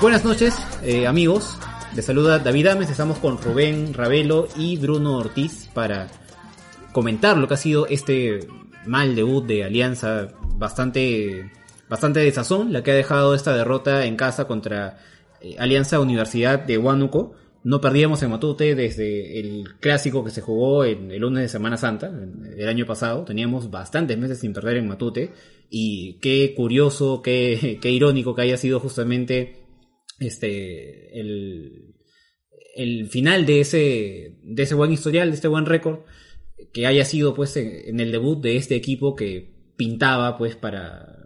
Buenas noches, eh, amigos. Les saluda David Ames. Estamos con Rubén Ravelo y Bruno Ortiz para comentar lo que ha sido este mal debut de Alianza, bastante, bastante de sazón, la que ha dejado esta derrota en casa contra eh, Alianza Universidad de Huánuco. No perdíamos en Matute desde el clásico que se jugó en el lunes de Semana Santa, el año pasado. Teníamos bastantes meses sin perder en Matute. Y qué curioso, qué, qué irónico que haya sido justamente este el, el final de ese, de ese buen historial, de este buen récord, que haya sido pues en, en el debut de este equipo que pintaba pues para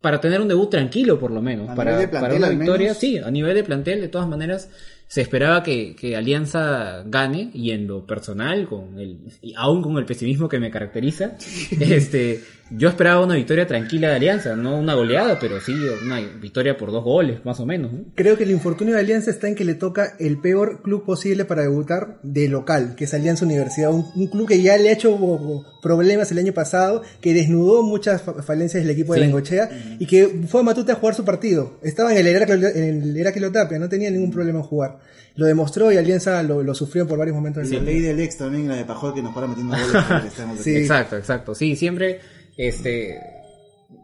para tener un debut tranquilo por lo menos, A para, nivel de plantel, para una victoria, sí, a nivel de plantel de todas maneras se esperaba que, que Alianza gane y en lo personal, con el, y aún con el pesimismo que me caracteriza, este, yo esperaba una victoria tranquila de Alianza, no una goleada, pero sí una victoria por dos goles, más o menos. ¿no? Creo que el infortunio de Alianza está en que le toca el peor club posible para debutar de local, que es Alianza Universidad, un, un club que ya le ha hecho problemas el año pasado, que desnudó muchas fa- falencias del equipo de Sí. Bengochea y que fue a Matute a jugar su partido. Estaba en el Heraclio, en el Heraclio Tapia, no tenía ningún problema en jugar. Lo demostró y Alianza lo, lo sufrió por varios momentos Y del la ley del ex también, la de Pajol, que nos para metiendo goles. Sí. Exacto, exacto. Sí, siempre, este,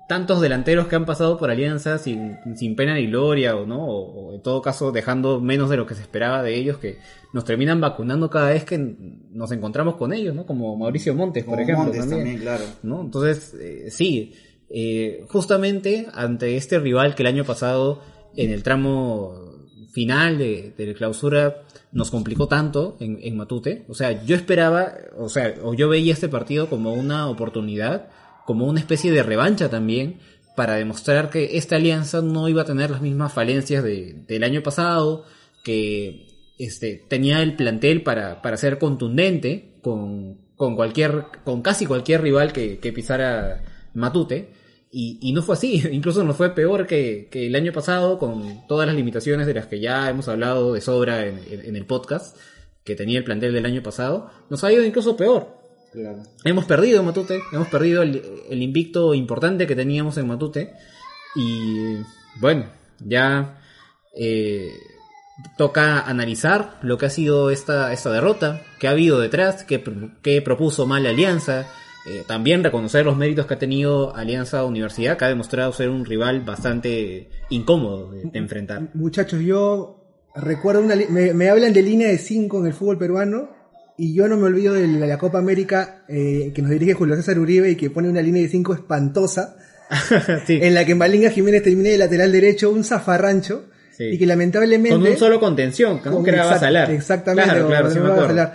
tantos delanteros que han pasado por Alianza sin, sin pena ni gloria, o no, o, o en todo caso dejando menos de lo que se esperaba de ellos, que nos terminan vacunando cada vez que nos encontramos con ellos, ¿no? Como Mauricio Montes, por Como ejemplo. Montes también. también, claro. ¿no? Entonces, eh, sí, eh, justamente ante este rival que el año pasado en el tramo final de, la clausura nos complicó tanto en, Matute, o sea, yo esperaba, o sea, o yo veía este partido como una oportunidad, como una especie de revancha también, para demostrar que esta alianza no iba a tener las mismas falencias de- del año pasado, que este, tenía el plantel para, para ser contundente con, con cualquier, con casi cualquier rival que pisara Matute. Y, y no fue así, incluso nos fue peor que, que el año pasado con todas las limitaciones de las que ya hemos hablado de sobra en, en- en el podcast que tenía el plantel del año pasado. Nos ha ido incluso peor. Claro. Hemos perdido Matute, hemos perdido el, el invicto importante que teníamos en Matute. Y bueno, ya eh, toca analizar lo que ha sido esta, esta derrota, qué ha habido detrás, qué, qué propuso mal la Alianza. Eh, también reconocer los méritos que ha tenido Alianza Universidad, que ha demostrado ser un rival bastante incómodo de, de enfrentar. Muchachos, yo recuerdo una... Me, me hablan de línea de 5 en el fútbol peruano y yo no me olvido de la, la Copa América eh, que nos dirige Julio César Uribe y que pone una línea de 5 espantosa Sí, en la que Malinga Jiménez termina de lateral derecho, un zafarrancho Sí. y que lamentablemente... con un solo contención, que era exact- Basalar. Exactamente, Claro, claro, sí me acuerdo.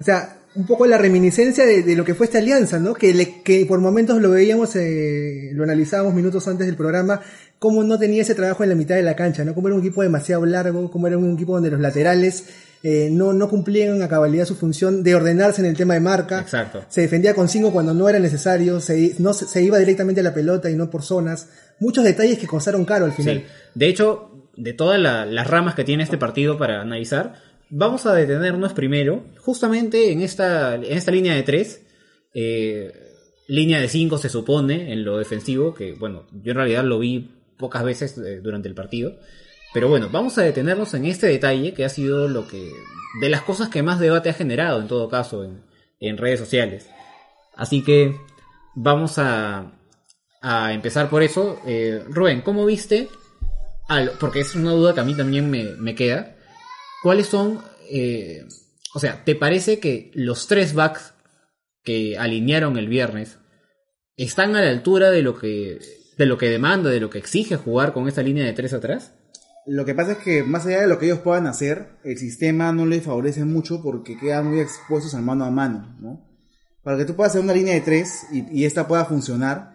O sea, un poco la reminiscencia de, de lo que fue esta alianza, ¿no? Que, le- que por momentos lo veíamos, eh, lo analizábamos minutos antes del programa, cómo no tenía ese trabajo en la mitad de la cancha, ¿no? Cómo era un equipo demasiado largo, cómo era un equipo donde los laterales eh, no, no cumplían a cabalidad su función de ordenarse en el tema de marca. Exacto. Se defendía con cinco cuando no era necesario, se, no, se, iba directamente a la pelota y no por zonas. Muchos detalles que costaron caro al final. Sí. De hecho, de todas la- las ramas que tiene este partido para analizar, vamos a detenernos primero, justamente en esta, en esta línea de tres, eh, línea de cinco se supone en lo defensivo, que bueno, yo en realidad lo vi pocas veces eh, durante el partido. Pero bueno, vamos a detenernos en este detalle que ha sido lo que. de las cosas que más debate ha generado en todo caso en, en redes sociales. Así que vamos a, a empezar por eso. Eh, Rubén, ¿cómo viste? porque es una duda que a mí también me, me queda. ¿Cuáles son, eh, o sea, ¿te parece que los tres backs que alinearon el viernes están a la altura de lo que de lo que demanda, de lo que exige jugar con esta línea de tres atrás? Lo que pasa es que más allá de lo que ellos puedan hacer, el sistema no les favorece mucho porque quedan muy expuestos al mano a mano, ¿no? para que tú puedas hacer una línea de tres y, y esta pueda funcionar,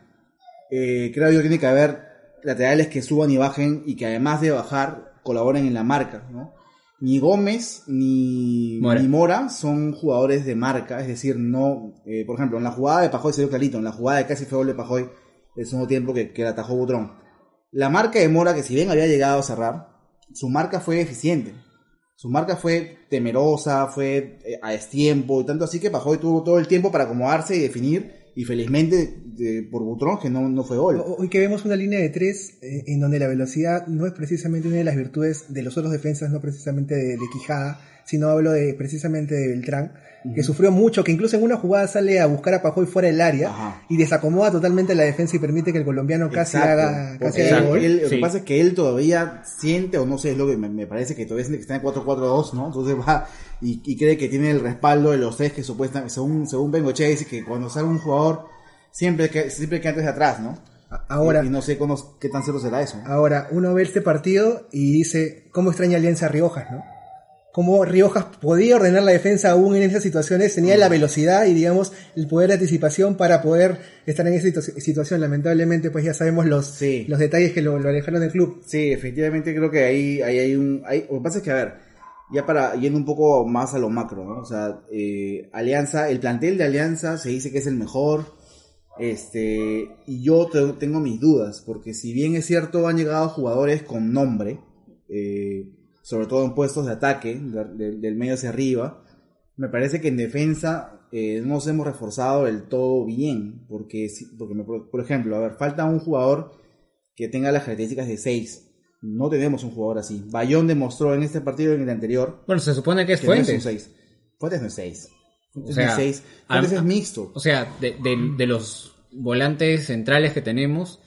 eh, creo yo que tiene que haber laterales que suban y bajen y que además de bajar colaboren en la marca, ¿no? Ni Gómez ni Mora. ni Mora son jugadores de marca, es decir, no, eh, por ejemplo, en la jugada de Pajoy se dio clarito, en la jugada de casi fue gol de Pajoy, el segundo tiempo que, que la atajó Butrón. La marca de Mora, que si bien había llegado a cerrar, su marca fue eficiente. Su marca fue temerosa, fue eh, a destiempo, y tanto así que Pajoy tuvo todo el tiempo para acomodarse y definir, y felizmente de- por Butrón que no, no fue gol. Hoy que vemos una línea de tres eh, en donde la velocidad no es precisamente una de las virtudes de los otros defensas, no precisamente de, de Quijada, sino hablo de precisamente de Beltrán, que sufrió mucho, que incluso en una jugada sale a buscar a Pajoy fuera del área Ajá. y desacomoda totalmente la defensa y permite que el colombiano casi Exacto, haga, casi haga el él- gol. él- lo que pasa es que él todavía siente, o no sé, es lo que me, me parece que todavía siente que está en 4-4-2, ¿no? Entonces va y, y cree que tiene el respaldo de los tres que supuestamente, según, según Bengoche dice que cuando sale un jugador, siempre que, siempre que antes de atrás, ¿no? Ahora, Y, y no sé cómo- qué tan cierto será eso. Ahora, uno ve este partido y dice, ¿cómo extraña Alianza Riojas, no? Cómo Riojas podía ordenar la defensa aún en esas situaciones, tenía la velocidad y, digamos, el poder de anticipación para poder estar en esa situ- situación. Lamentablemente, pues ya sabemos los, Sí. los detalles que lo, lo alejaron del club. Sí, efectivamente creo que ahí, ahí hay un... Hay, lo que pasa es que, a ver, ya para yendo un poco más a lo macro, ¿no? O sea, eh, Alianza, el plantel de Alianza se dice que es el mejor, este, y yo te- tengo mis dudas, porque si bien es cierto han llegado jugadores con nombre, eh, sobre todo en puestos de ataque, de- de- del medio hacia arriba, me parece que en defensa eh, no nos hemos reforzado del todo bien, porque, porque me- por ejemplo, a ver, falta un jugador que tenga las características de 6. No tenemos un jugador así. Bayón demostró en este partido y en el anterior Bueno, se supone que es que no es un Fuentes. 6. Fuentes no es 6. Fuentes O sea, no es 6. al- Fuentes es mixto. O sea, de, de- de los volantes centrales que tenemos,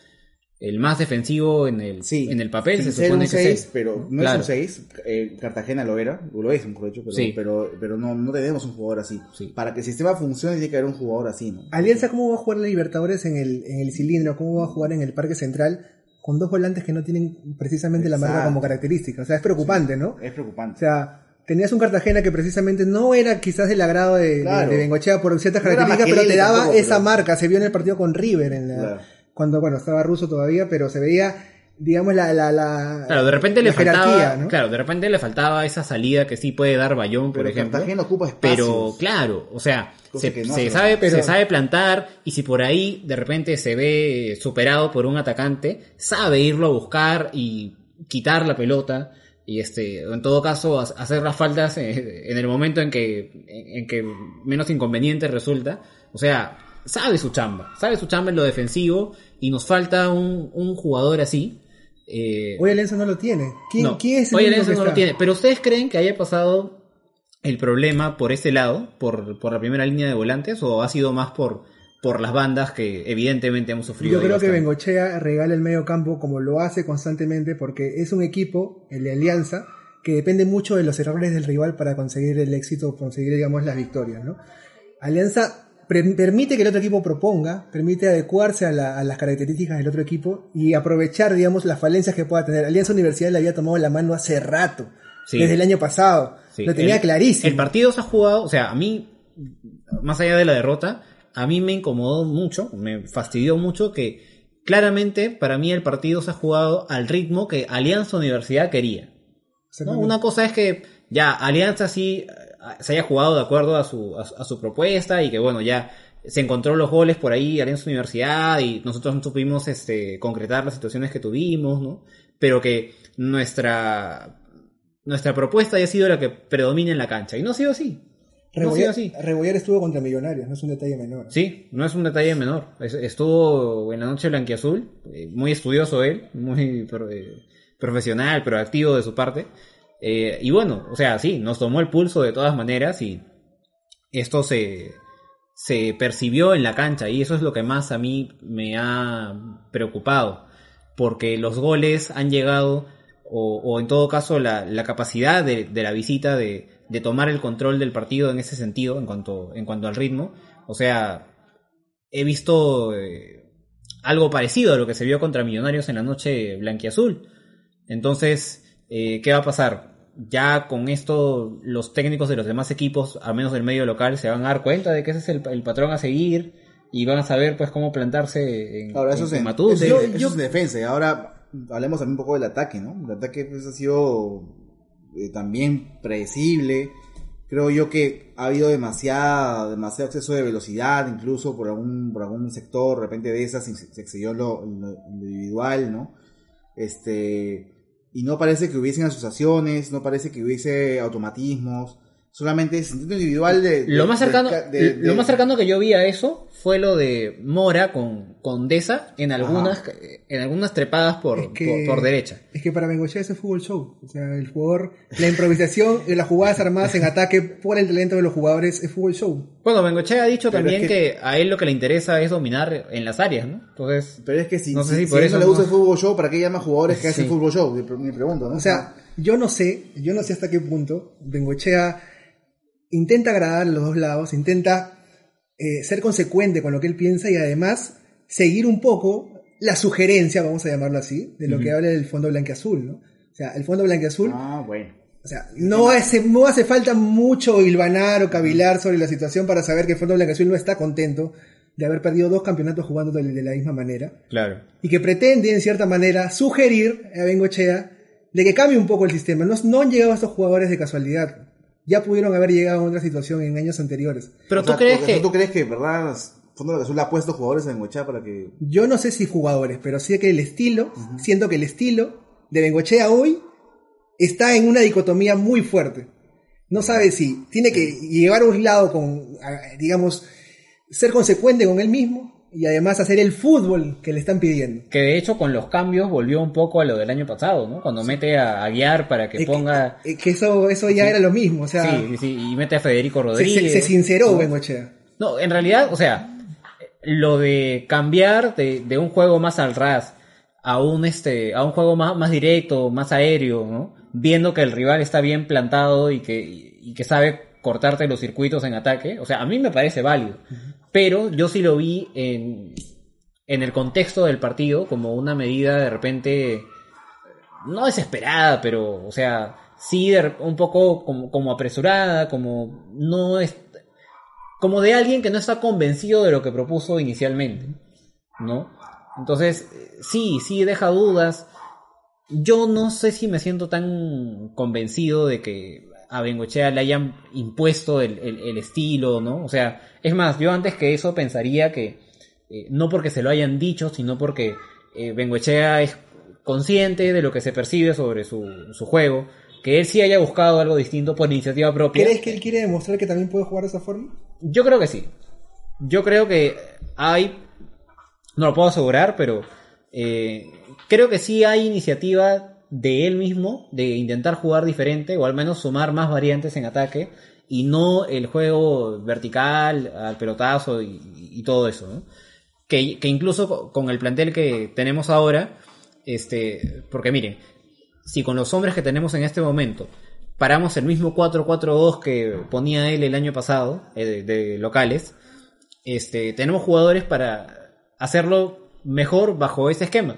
el más defensivo en el, Sí, en el papel sin se ser supone un que es 6, ese, pero no Claro. es un 6. Eh, Cartagena lo era, o lo es, mejor dicho, pero, Sí. pero, pero no, no tenemos un jugador así. Sí. Para que el sistema funcione tiene que haber un jugador así, ¿no? Alianza, ¿cómo va a jugar la Libertadores en el, en el cilindro? ¿Cómo va a jugar en el Parque Central? Con dos volantes que no tienen precisamente la marca como característica. O sea, es preocupante, ¿no? Es preocupante. O sea, tenías un Cartagena que precisamente no era quizás del agrado de, Claro. de Bengochea por ciertas No características, pero te daba tampoco, esa pero- marca. Se vio en el partido con River, en la, Claro. cuando bueno estaba ruso todavía, pero se veía, digamos, la, la, la Claro, de repente la le faltaba, jerarquía, ¿no? claro, de repente le faltaba esa salida que sí puede dar Bayón, por Pero ejemplo. Cartagena ocupa espacios. Pero claro, o sea, se, que no se hace sabe, pero- se sabe plantar y si por ahí de repente se ve superado por un atacante, sabe irlo a buscar y quitar la pelota y este, en todo caso ha- hacer las faltas eh, en el momento en que, en, que menos inconveniente resulta. O sea, sabe su chamba, sabe su chamba en lo defensivo y nos falta un, un jugador así. Eh, Hoy Alianza no lo tiene. ¿Quién, no, quién es el hoy no lo tiene. Pero ustedes creen que haya pasado el problema por ese lado, por, por la primera línea de volantes, o ha sido más por, por las bandas que evidentemente hemos sufrido? Yo creo que? Bengochea regala el medio campo como lo hace constantemente porque es un equipo, el de Alianza, que depende mucho de los errores del rival para conseguir el éxito, conseguir, digamos, las victorias, ¿no? Alianza permite que el otro equipo proponga, permite adecuarse a, la- a las características del otro equipo y aprovechar, digamos, las falencias que pueda tener. Alianza Universidad le había tomado la mano hace rato, Sí. desde el año pasado. Sí, Lo tenía el- clarísimo. El partido se ha jugado, o sea, a mí, más allá de la derrota, a mí me incomodó mucho, me fastidió mucho que claramente para mí el partido se ha jugado al ritmo que Alianza Universidad quería. ¿no? Una cosa es que ya Alianza sí eh, se haya jugado de acuerdo a su, a, su- a su propuesta y que bueno, ya se encontró los goles por ahí Alianza Universidad y nosotros no supimos este, concretar las situaciones que tuvimos, ¿no? Pero que nuestra, nuestra propuesta haya sido la que predomina en la cancha y no ha sido así. No ha sido Rebollar, así. Rebollar estuvo contra Millonarios, no es un detalle menor. Sí, no es un detalle menor. Es- Estuvo en la noche blanquiazul, eh, muy estudioso él, muy eh, profesional, proactivo de su parte. Eh, y bueno, o sea, sí, nos tomó el pulso de todas maneras y esto se, se percibió en la cancha y eso es lo que más a mí me ha preocupado. Porque los goles han llegado, o, o en todo caso la, la capacidad de, de la visita de, de tomar el control del partido en ese sentido, en cuanto, en cuanto al ritmo. O sea, he visto eh, algo parecido a lo que se vio contra Millonarios en la noche blanquiazul. Entonces, eh, ¿qué va a pasar? ya con esto los técnicos de los demás equipos, al menos del medio local, se van a dar cuenta de que ese es el, el patrón a seguir y van a saber pues cómo plantarse en, Ahora, eso, en- es, en en, Matute. eso, Yo- eso es en defensa. Y ahora hablemos también un poco del ataque, ¿no? El ataque pues, ha sido eh, también predecible. Creo yo que ha habido demasiada, demasiado exceso de velocidad, incluso por algún, por algún sector, de repente de esas se, excedió lo, individual, ¿no? Este, y no parece que hubiesen asociaciones, no parece que hubiese automatismos, solamente es intento individual de, de- Lo más cercano, de- lo más cercano que yo vi a eso fue lo de Mora con, con Deza en algunas, en algunas trepadas por, Es que- por, por derecha. Es que para Bengochea es fútbol show. O sea, el jugador, la improvisación y las jugadas armadas en ataque por el talento de los jugadores es fútbol show. Bueno, Bengochea ha dicho Pero también es que... que- a él lo que le interesa es dominar en las áreas, ¿no? Entonces, Pero es que si, No sé si, por eso no le gusta el fútbol show, ¿para qué llama jugadores que hacen fútbol show? Mi, pre- mi pregunta, ¿no? O sea, yo no sé, yo no sé hasta qué punto Bengochea intenta agradar a los dos lados, intenta eh, ser consecuente con lo que él piensa y además seguir un poco la sugerencia, vamos a llamarlo así, de lo que habla del fondo blanqueazul, ¿no? O sea, el fondo blanqueazul ah, bueno. O sea, no hace, no hace falta mucho hilvanar o cavilar sobre la situación para saber que el Fondo Blanca Azul no está contento de haber perdido dos campeonatos jugando de, de la misma manera claro. y que pretende, en cierta manera, sugerir a Bengochea de que cambie un poco el sistema. No, no han llegado estos jugadores de casualidad. Ya pudieron haber llegado a otra situación en años anteriores. Pero O tú sea, crees que... ¿Tú crees que, verdad, Fondo de Azul ha puesto jugadores en Huechá para que... Yo no sé si jugadores, pero sí que el estilo, siento que el estilo de Bengochea hoy está en una dicotomía muy fuerte. No sabe si tiene que llevar a un lado con, digamos, ser consecuente con él mismo y además hacer el fútbol que le están pidiendo. Que de hecho con los cambios volvió un poco a lo del año pasado, ¿no? Cuando mete a, a Guiar para que ponga... eh, que eso, eso ya era lo mismo, o sea, Sí, sí, y mete a Federico Rodríguez. se- se sinceró ¿no? Bengochea. No, en realidad, o sea, lo de cambiar de, de un juego más al ras a un este a un juego más, más directo, más aéreo, ¿no? Viendo que el rival está bien plantado y que, y que sabe cortarte los circuitos en ataque, o sea, a mí me parece válido. Pero yo sí lo vi en, en el contexto del partido como una medida de repente no desesperada, pero, o sea, sí un poco como, como apresurada, como no es, como de alguien que no está convencido de lo que propuso inicialmente, ¿no? Entonces, sí, sí deja dudas. Yo no sé si me siento tan convencido de que a Bengochea le hayan impuesto el, el- el estilo, ¿no? O sea, es más, yo antes que eso pensaría que eh, no porque se lo hayan dicho, sino porque eh, Bengochea es consciente de lo que se percibe sobre su, su juego, que él sí haya buscado algo distinto por iniciativa propia. ¿Crees que él quiere demostrar que también puede jugar de esa forma? Yo creo que sí. Yo creo que hay, no lo puedo asegurar, pero eh, creo que sí hay iniciativa de él mismo de intentar jugar diferente o al menos sumar más variantes en ataque y no el juego vertical al pelotazo y, todo eso. ¿no? Que, incluso co- con el plantel que tenemos ahora, este, porque miren, si con los hombres que tenemos en este momento paramos el mismo 4-4-2 que ponía él el año pasado eh, de, de locales, este, tenemos jugadores para hacerlo mejor bajo ese esquema.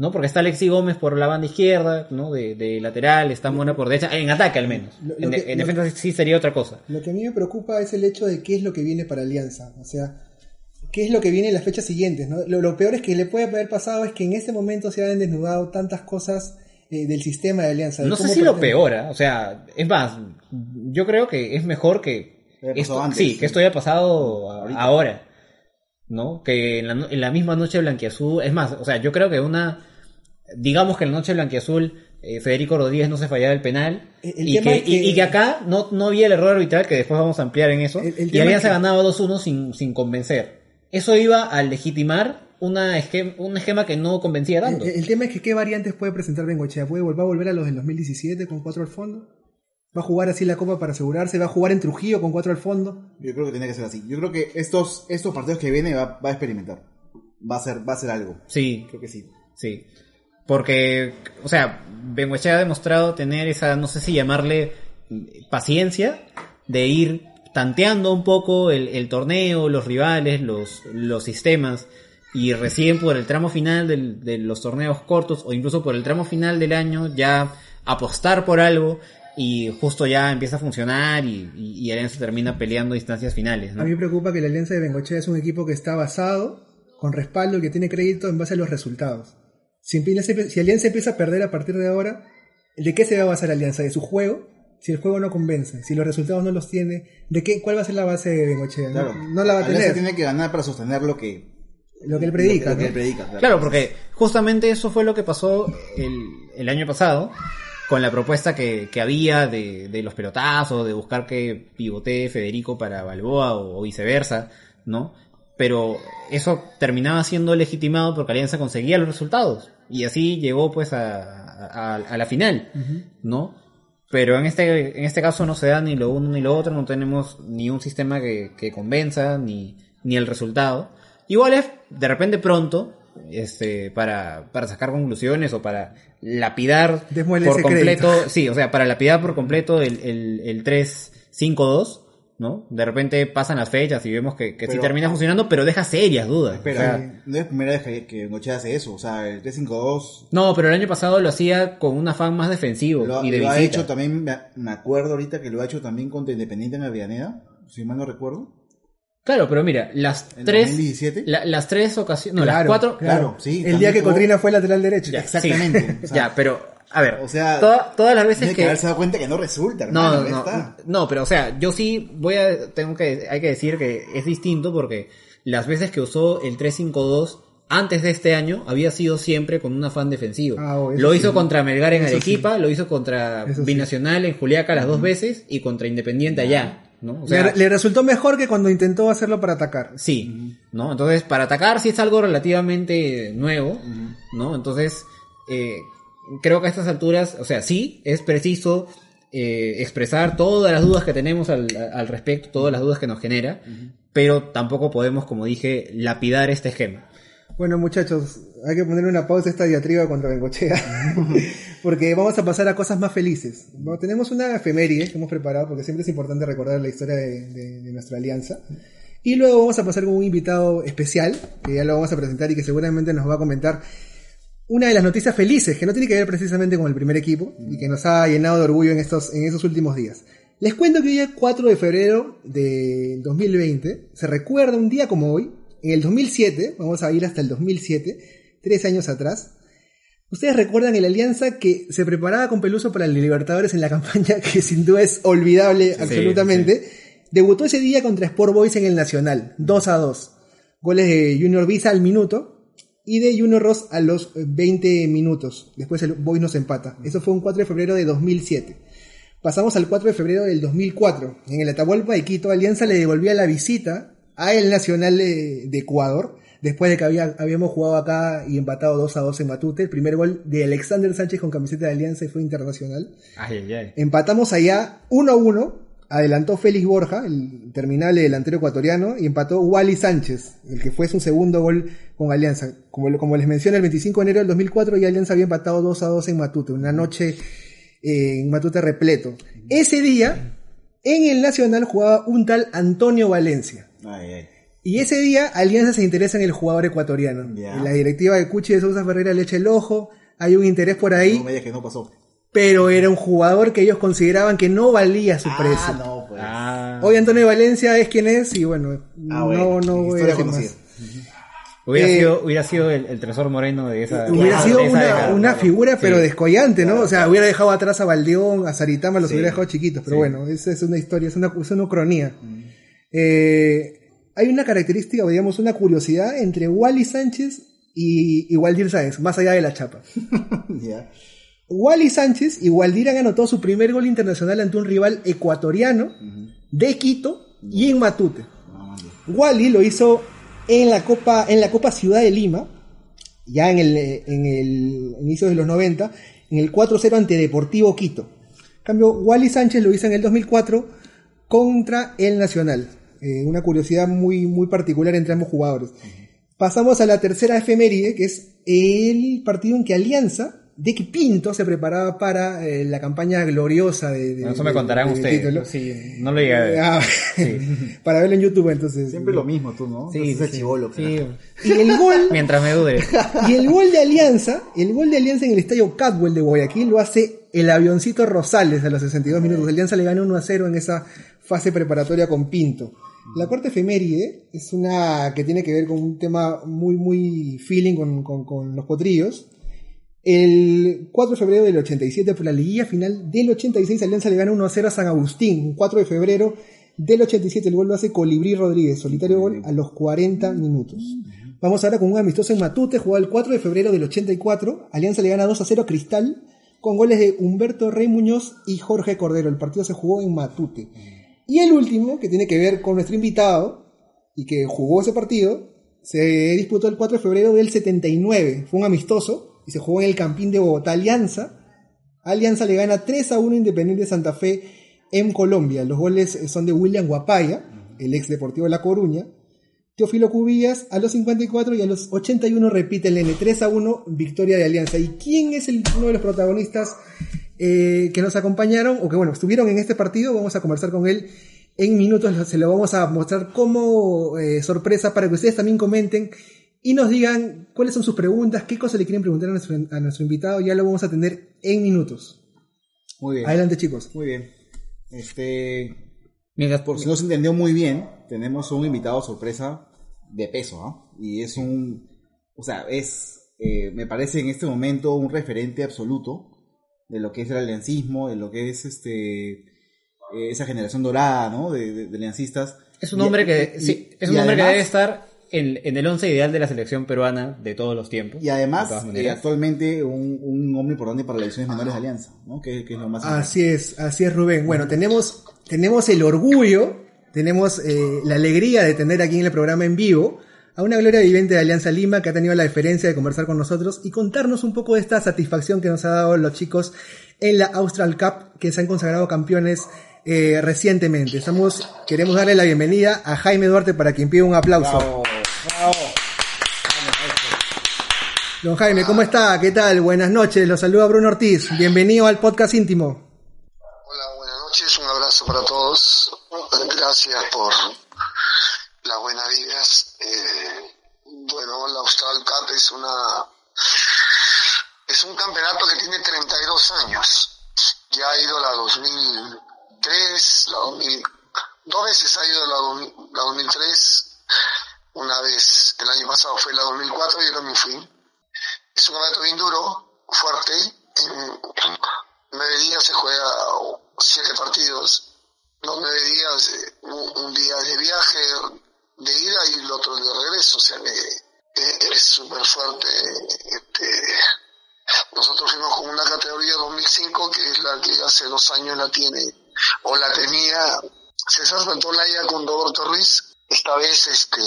¿No? Porque está Alexi Gómez por la banda izquierda, ¿no? De, de lateral, está Mona por derecha, en ataque al menos. Lo- lo en, que- en lo- defensa sí sería otra cosa. Lo que a mí me preocupa es el hecho de qué es lo que viene para Alianza. O sea, qué es lo que viene en las fechas siguientes. ¿no? Lo, lo peor es que le puede haber pasado es que en ese momento se hayan desnudado tantas cosas eh, del sistema de Alianza. de No sé si lo peor, ¿ah? o sea, es más, yo creo que es mejor que esto, antes, sí, sí. que esto haya pasado Ahorita. ahora, ¿no? Que en la, en la misma noche blanquiazul, es más, o sea, yo creo que una, digamos que en la noche blanquiazul eh, Federico Rodríguez no se fallaba el penal El- el y, que, es que- y, y que acá no, no había el error arbitral que después vamos a ampliar en eso El- el y Alianza que- ganaba 2-1 sin, sin convencer. Eso iba a legitimar una esquema, un esquema que no convencía tanto. El, el tema es que qué variantes puede presentar Bengochea. ¿Puede vol- ¿Va a volver a los del 2017 con cuatro al fondo? ¿Va a jugar así la Copa para asegurarse? ¿Va a jugar en Trujillo con cuatro al fondo? Yo creo que tiene que ser así. Yo creo que estos, estos partidos que vienen va, va a experimentar. Va a ser, va a ser algo. Sí, Creo que sí. Sí. Porque, o sea, Bengoechea ha demostrado tener esa, no sé si llamarle paciencia, de ir tanteando un poco el, torneo, los rivales, los, sistemas, y recién por el tramo final del- de los torneos cortos, o incluso por el tramo final del año, ya apostar por algo, y justo ya empieza a funcionar y, y, y Alianza termina peleando instancias finales. A mí me preocupa que la Alianza de Bengochea es un equipo que está basado, con respaldo, que tiene crédito en base a los resultados. Si, Alianza, si Alianza empieza a perder a partir de ahora, ¿de qué se va a basar Alianza? ¿De su juego? Si el juego no convence, si los resultados no los tiene, ¿de qué, ¿cuál va a ser la base de Bengochea? Claro. No, no la va a Alianza tener. tiene que ganar para sostener lo que, Lo que él predica. lo que ¿no? él predica. claro. Claro, porque justamente eso fue lo que pasó el, el año pasado con la propuesta que, que había de, de los pelotazos, de buscar que pivotee Federico para Balboa o, o viceversa, ¿no? Pero eso terminaba siendo legitimado porque Alianza conseguía los resultados y así llegó pues a, a, a la final, ¿no? Pero en este, en este caso no se da ni lo uno ni lo otro, no tenemos ni un sistema que, que convenza, ni, ni el resultado. Igual es de repente pronto, este, para, para sacar conclusiones o para lapidar Démosle por completo, crédito. sí, o sea, para lapidar por completo el, el, el 3-5-2, ¿no? De repente pasan las fechas y vemos que, que sí Pero- termina funcionando, pero deja serias dudas. Espera, O sea, no es primera vez que, que Bengochea hace eso. O sea, el 3-5-2 no, pero el año pasado lo hacía con un afán más defensivo lo, y de lo ha hecho también, me, acuerdo ahorita que lo ha hecho también contra Independiente en Avellaneda, si mal no recuerdo. Claro, pero mira, las tres, 2017. la- las tres ocasiones, no, las cuatro, Claro, sí. El día que Cotrina fue lateral derecho. Ya, Exactamente, sí. o sea, ya, pero, a ver, O sea, toda- todas las Tiene veces que, que... haberse dado cuenta que no resulta, No, hermano, no, no, está. no, pero o sea, yo sí voy a, tengo que, hay que decir que es distinto porque las veces que usó el 3-5-2 antes de este año había sido siempre con un afán defensivo. Ah, oh, lo sí. hizo contra Melgar en Eso Arequipa, lo hizo contra Eso sí. Binacional en Juliaca las dos veces y contra Independiente allá, ¿no? O sea, le, le resultó mejor que cuando intentó hacerlo para atacar. Sí, ¿no? Entonces, para atacar sí es algo relativamente nuevo, ¿no? Entonces, eh, creo que a estas alturas, o sea, sí, es preciso eh, expresar todas las dudas que tenemos al, al respecto, todas las dudas que nos genera, pero tampoco podemos, como dije, lapidar este esquema. Bueno, muchachos, hay que poner una pausa a esta diatriba contra Bengochea. porque vamos a pasar a cosas más felices. Bueno, tenemos una efeméride que hemos preparado, porque siempre es importante recordar la historia de, de- de nuestra alianza. Y luego vamos a pasar con un invitado especial, que ya lo vamos a presentar y que seguramente nos va a comentar una de las noticias felices, que no tiene que ver precisamente con el primer equipo, y que nos ha llenado de orgullo en estos, en estos últimos días. Les cuento que hoy es 4 de febrero de 2020, se recuerda un día como hoy, en el 2007, vamos a ir hasta el 2007, tres años atrás. Ustedes recuerdan el alianza que se preparaba con Peluso para el Libertadores en la campaña, que sin duda es olvidable absolutamente. Debutó ese día contra Sport Boys en el Nacional, 2 a 2. Goles de Junior Visa al minuto y de Junior Ross a los eh, 20 minutos. Después el Boys nos empata. Eso fue un 4 de febrero de 2007. Pasamos al 4 de febrero del 2004. En el Atahualpa de Quito, Alianza le devolvía la visita a el Nacional de, de Ecuador, después de que había- habíamos jugado acá y empatado 2 a 2 en Matute. El primer gol de Alexander Sánchez con camiseta de Alianza y fue internacional. Ay, ay, ay. Empatamos allá 1 a 1. Adelantó Félix Borja, el terminable delantero ecuatoriano, y empató Wally Sánchez, el que fue su segundo gol con Alianza. Como, como les mencioné, el 25 de enero del 2004 ya Alianza había empatado 2 a 2 en Matute, una noche eh, en Matute repleto. Ese día, en el Nacional jugaba un tal Antonio Valencia. Ay, ay. Y ese día Alianza se interesa en el jugador ecuatoriano. En la directiva de Cuchi de Sousa Ferreira le echa el ojo, hay un interés por ahí, No me digas que no pasó. Pero era un jugador que ellos consideraban que no valía su precio. Ah, no, pues. Ah, Hoy Antonio Valencia es quien es y bueno, Ah, bueno, no, no voy a historia decir conocida. más. hubiera, eh, sido, hubiera sido el, el tresor moreno de esa. Hubiera de sido esa una, década. una figura pero Sí. descollante, ¿no? O sea, hubiera dejado atrás a Valdeón, a Saritama, los Sí. hubiera dejado chiquitos, pero Sí. bueno, esa es una historia, es una, es una ucronía. Eh, hay una característica, o digamos, una curiosidad entre Wally Sánchez y, y Waldir Sáenz, más allá de la chapa. Ya. Wally Sánchez y Waldir han anotado su primer gol internacional ante un rival ecuatoriano de Quito y en Matute. Ah. Wally lo hizo en la Copa, en la Copa Ciudad de Lima, ya en el, en el inicio de los 90, en el 4-0 ante Deportivo Quito. En cambio, Wally Sánchez lo hizo en el 2004 contra el Nacional. Eh, una curiosidad muy, muy particular entre ambos jugadores. Pasamos a la tercera efeméride, que es el partido en que Alianza de que Pinto se preparaba para eh, la campaña gloriosa de... de- Eso me de- contarán ustedes. título. Sí, no lo llegué a ver. Ah, Sí. para verlo en YouTube entonces. Siempre lo mismo tú, ¿no? Sí, Entonces sí, chibolo, sí. Y el gol Mientras me dure. Y el gol de Alianza, el gol de Alianza en el estadio Catwell de Guayaquil lo hace el avioncito Rosales a los 62 minutos. Alianza le gana 1 a 0 en esa fase preparatoria con Pinto. La cuarta efeméride es una que tiene que ver con un tema muy, muy feeling con, con- con los potrillos. El 4 de febrero del 87, por la liguilla final del 86, Alianza le gana 1 a 0 a San Agustín. Un 4 de febrero del 87, el gol lo hace Colibrí Rodríguez, solitario gol a los 40 minutos. Vamos ahora con un amistoso en Matute, jugado el 4 de febrero del 84. Alianza le gana 2 a 0 a Cristal, con goles de Humberto Rey Muñoz y Jorge Cordero. El partido se jugó en Matute. Y el último, que tiene que ver con nuestro invitado, y que jugó ese partido, se disputó el 4 de febrero del 79. Fue un amistoso y se jugó en el Campín de Bogotá. Alianza. Alianza le gana 3 a 1 Independiente Santa Fe en Colombia. Los goles eh, son de William Guapaya, el ex Deportivo de La Coruña. Teófilo Cubillas a los 54 y a los 81 repite el N 3 a 1, victoria de Alianza. ¿Y quién es el, uno de los protagonistas eh, que nos acompañaron o que bueno, estuvieron en este partido? Vamos a conversar con él en minutos, se lo vamos a mostrar como eh, sorpresa para que ustedes también comenten y nos digan cuáles son sus preguntas, qué cosas le quieren preguntar a nuestro, a nuestro invitado, ya lo vamos a tener en minutos. Muy bien. Adelante chicos. Muy bien. Este, Mientras, por si no se entendió muy bien, tenemos un invitado sorpresa de peso, ¿ah? Y es un, o sea, es, eh, me parece en este momento un referente absoluto de lo que es el aliancismo, de lo que es este, eh, esa generación dorada, ¿no? De, de- de aliancistas. es un Y- hombre que, y- sí, es un hombre que debe estar en, en el once ideal de la selección peruana de todos los tiempos. Y de además, eh, actualmente un, un hombre importante para las ediciones menores de Alianza, ¿no? Que, que es lo más Así es, así es Rubén. Bueno, tenemos, tenemos el orgullo, tenemos eh, la alegría de tener aquí en el programa en vivo a una gloria viviente de Alianza Lima que ha tenido la deferencia de conversar con nosotros y contarnos un poco de esta satisfacción que nos ha dado los chicos en la Austral Cup que se han consagrado campeones eh, recientemente. Estamos, queremos darle la bienvenida a Jaime Duarte para quien pida un aplauso. Bravo, bravo. Don Jaime, ¿cómo está? ¿Qué tal? Buenas noches, los saluda Bruno Ortiz. Bienvenido al podcast íntimo. Hola, buenas noches, un abrazo para todos. Gracias por las buenas vidas. Eh, bueno, la Austral Cup es una es un campeonato que tiene 32 años. Ya ha ido la 2003, la 2000, dos veces ha ido la, 2000 la 2003, una vez el año pasado fue la 2004 y yo también fui. Es un campeonato bien duro, fuerte. En nueve días se juega siete partidos. Los nueve días, eh, un, un día de viaje, de ida y el otro de regreso. O sea que eh, es súper fuerte. Este, nosotros fuimos con una categoría 2005 que es la que hace dos años la tiene o la tenía César Santolaya con Roberto Ruiz. Esta vez este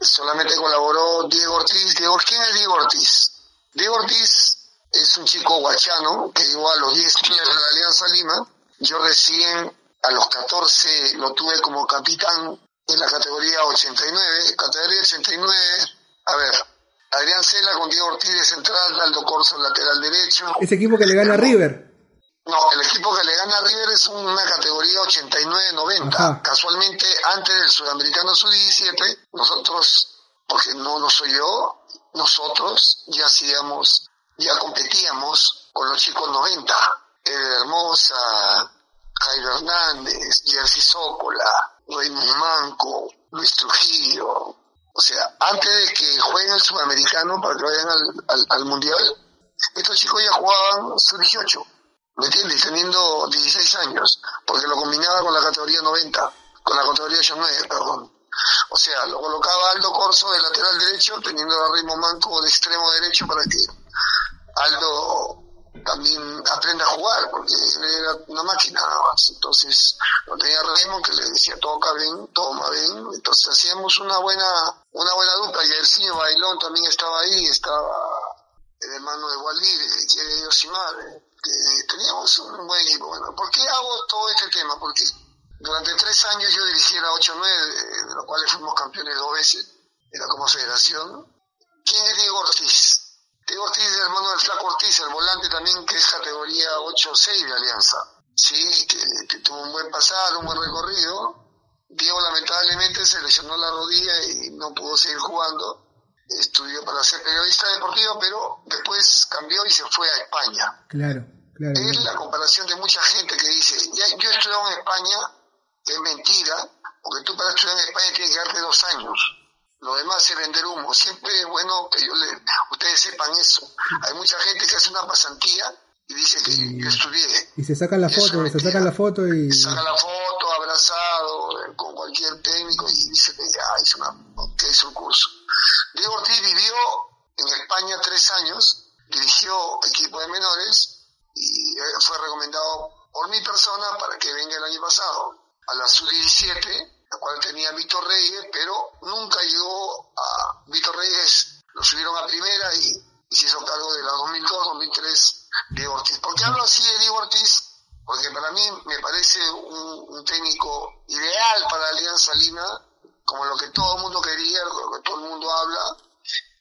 solamente colaboró Diego Ortiz. Diego, ¿Quién es Diego Ortiz? Diego Ortiz es un chico guachano que llegó a los 10 años de la Alianza Lima. Yo recién a los 14 lo tuve como capitán en la categoría 89. Categoría 89, a ver, Adrián Cela con Diego Ortiz de central, Aldo Corso lateral derecho. Ese equipo que le gana River. No, el equipo que le gana a River es una categoría 89-90. Ajá. Casualmente, antes del Sudamericano Sub-17, nosotros, porque no lo soy yo, nosotros ya hacíamos, ya competíamos con los chicos 90. Eder Hermosa, Jairo Hernández, Jersey Zócola, Raymond Manco, Luis Trujillo. O sea, antes de que jueguen el Sudamericano para que vayan al, al- al Mundial, estos chicos ya jugaban sub-18. ¿Me entiendes? Teniendo 16 años, porque lo combinaba con la categoría 90, con la categoría 89, perdón. O sea, lo colocaba Aldo Corso de lateral derecho, teniendo a Raymond Manco de extremo derecho para que Aldo también aprenda a jugar, porque era una máquina nada más. Entonces, lo tenía Raymond que le decía, toca bien, toma bien. Entonces hacíamos una buena, una buena dupla. Y el señor Bailón también estaba ahí, estaba el hermano de Waldir, que Yosimar, que teníamos un buen equipo. Bueno, ¿por qué hago todo este tema? Porque durante tres años yo dirigí la 8-9, de los cuales fuimos campeones dos veces, era como federación. ¿Quién es Diego Ortiz? Diego Ortiz es hermano del Flaco Ortiz, el volante también que es categoría 8-6 de Alianza. Sí, que, que tuvo un buen pasado, un buen recorrido. Diego lamentablemente se lesionó la rodilla y no pudo seguir jugando. Estudió para ser periodista deportivo, pero después cambió y se fue a España. Claro, claro. Es la comparación de mucha gente que dice, ya, yo he estudiado en España, es mentira, porque tú para estudiar en España tienes que darte dos años. Lo demás es vender humo. Siempre es bueno que yo le, ustedes sepan eso. Hay mucha gente que hace una pasantía y dice que yo estudié. Y se sacan la Y foto, se sacan la foto y... Saca la foto abrazado eh, con cualquier técnico y dice que ya hizo, una, que hizo un curso. Diego Ortiz vivió en España tres años, dirigió equipo de menores y eh, fue recomendado por mi persona para que venga el año pasado a la sub-17, la cual tenía Víctor Reyes, pero nunca llegó a Víctor Reyes, lo subieron a primera y, se hizo cargo de la 2002-2003 Diego Ortiz. ¿Por qué hablo así de Diego Ortiz? Porque para mí me parece un, un técnico ideal para Alianza Lima, como lo que todo el mundo quería, lo que todo el mundo habla.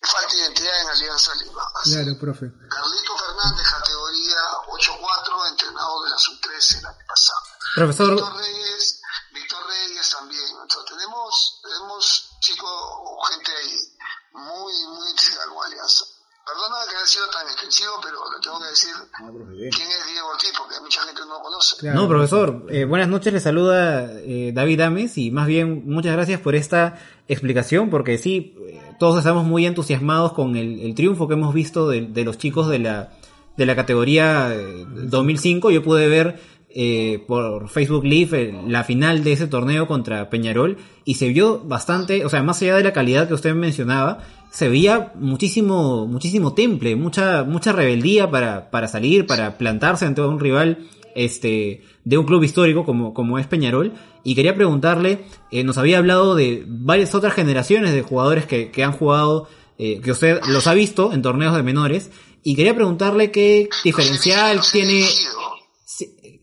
Falta identidad en Alianza Lima. Así Claro, profe. Carlito Fernández, categoría 8-4, entrenado de la sub-13 el año pasado. Profesor, Víctor Reyes, Víctor Reyes también. Entonces, tenemos, tenemos chicos o gente ahí muy, muy intrigada con Alianza. Perdona que haya sido tan extensivo, pero le tengo que decir Ah, quién es Diego Ortiz, porque mucha gente no lo conoce. Claro. No, profesor, eh, buenas noches, le saluda eh, David Ames y más bien muchas gracias por esta explicación porque sí, eh, todos estamos muy entusiasmados con el, el triunfo que hemos visto de, de los chicos de la, de la categoría eh, 2005. Yo pude ver eh, por Facebook Live eh, la final de ese torneo contra Peñarol y se vio bastante, o sea, más allá de la calidad que usted mencionaba, se veía muchísimo, muchísimo temple, mucha, mucha rebeldía para, para salir, para plantarse ante un rival este, de un club histórico como, como es Peñarol. Y quería preguntarle, eh, nos había hablado de varias otras generaciones de jugadores que, que han jugado, eh, que usted los ha visto en torneos de menores. Y quería preguntarle qué diferencial tiene,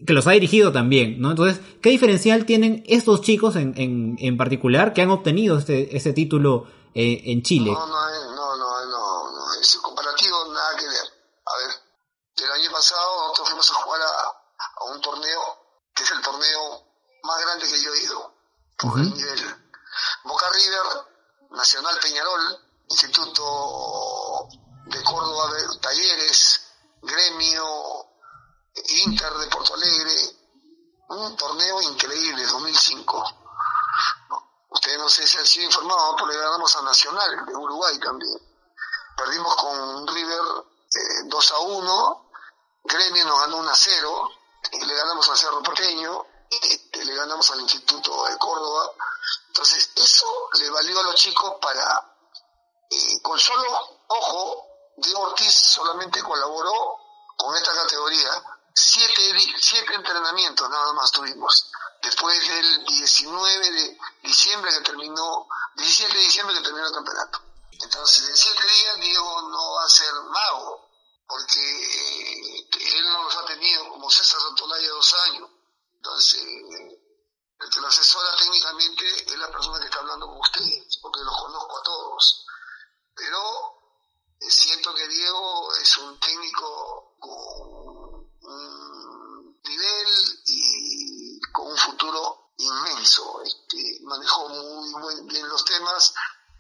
que los ha dirigido también, ¿no? Entonces, ¿qué diferencial tienen estos chicos en, en, en particular que han obtenido este, ese título eh, en Chile? No, no, eh, no, no, no, no, ese comparativo nada que ver. A ver, el año pasado nosotros fuimos a jugar a, a un torneo que es el torneo más grande que yo he ido, por el nivel. Boca River, Nacional Peñarol, Instituto de Córdoba, de Talleres, Gremio, Inter de Porto Alegre, un torneo increíble, 2005. Ustedes no sé si han sido informados, pero le ganamos a Nacional de Uruguay también. Perdimos con River eh, 2 a 1, Gremio nos ganó 1 a 0, y le ganamos al Cerro Porteño, y le ganamos al Instituto de Córdoba. Entonces, eso le valió a los chicos para, eh, con solo, ojo, Diego Ortiz solamente colaboró con esta categoría. Siete, siete entrenamientos nada más tuvimos. Después del 19 de diciembre que terminó, 17 de diciembre que terminó el campeonato. Entonces, en siete días Diego no va a ser mago, porque eh, él no los ha tenido como César Santolaya dos años. Entonces, el que lo asesora técnicamente es la persona que está hablando con ustedes, porque los conozco a todos. Pero eh, siento que Diego es un técnico con un nivel y futuro inmenso. Este, manejó muy buen- bien los temas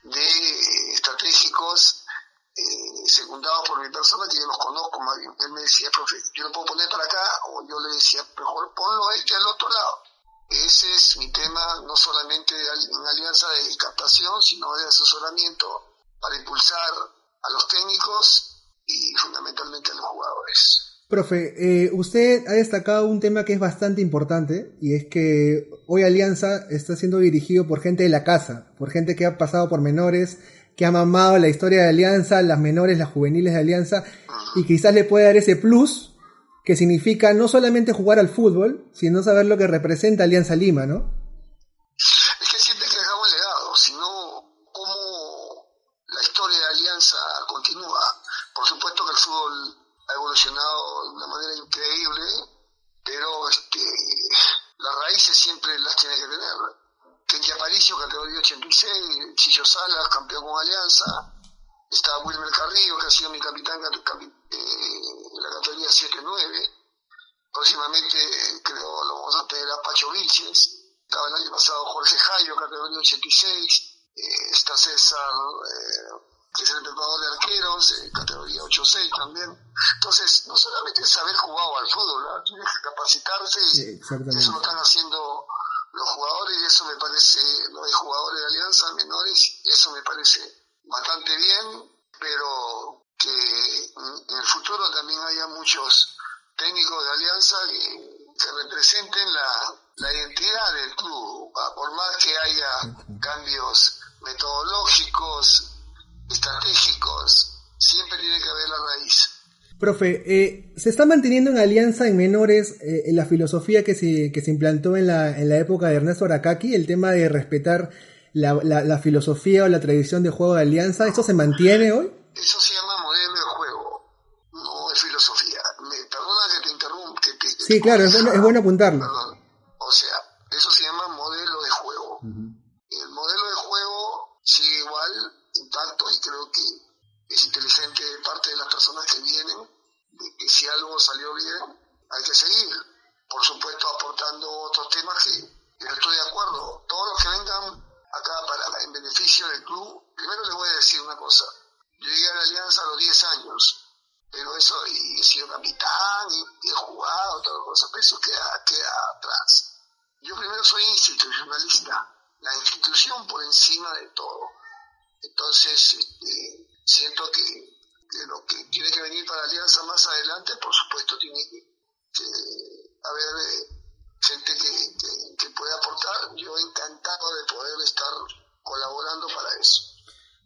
de eh, estratégicos eh, secundados por mi persona que yo los conozco más bien. Él me decía, profe, yo lo puedo poner para acá o yo le decía, mejor ponlo este al otro lado. Ese es mi tema, no solamente de en alianza de captación, sino de asesoramiento para impulsar a los técnicos y fundamentalmente a los jugadores. Profe, eh, usted ha destacado un tema que es bastante importante y es que hoy Alianza está siendo dirigido por gente de la casa, por gente que ha pasado por menores, que ha mamado la historia de Alianza, las menores, las juveniles de Alianza y quizás le puede dar ese plus que significa no solamente jugar al fútbol, sino saber lo que representa Alianza Lima, ¿no? Vilches. Estaba el año pasado Jorge Jairo, categoría 86. Eh, está César, eh, que es el preparador de arqueros, eh, categoría 8-6 también. Entonces, no solamente es haber jugado al fútbol, ¿no? tienes que capacitarse. y Sí, exactamente. Eso lo están haciendo los jugadores y eso me parece, no hay jugadores de Alianza menores, y eso me parece bastante bien, pero que en el futuro también haya muchos técnicos de Alianza que, que representen la, la identidad del club, por más que haya cambios metodológicos, estratégicos, siempre tiene que haber la raíz. Profe, eh, se está manteniendo en alianza en menores eh, la filosofía que se, que se implantó en la, en la época de Ernesto Aracaki, el tema de respetar la, la, la filosofía o la tradición de juego de alianza, ¿eso se mantiene hoy? Eso se llama modelo de juego, no es filosofía. Me, perdona que te interrumpa. Que te- que Sí, claro, es bueno, es bueno apuntarlo.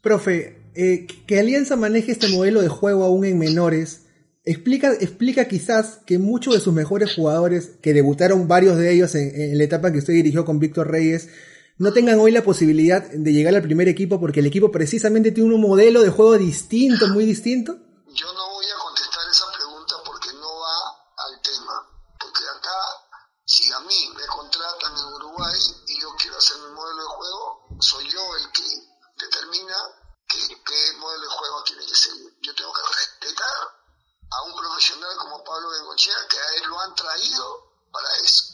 Profe, eh, que Alianza maneje este modelo de juego aún en menores, explica, explica quizás que muchos de sus mejores jugadores, que debutaron varios de ellos en, en la etapa que usted dirigió con Víctor Reyes, no tengan hoy la posibilidad de llegar al primer equipo porque el equipo precisamente tiene un modelo de juego distinto, muy distinto. Pablo Bengochea, que a él lo han traído para eso.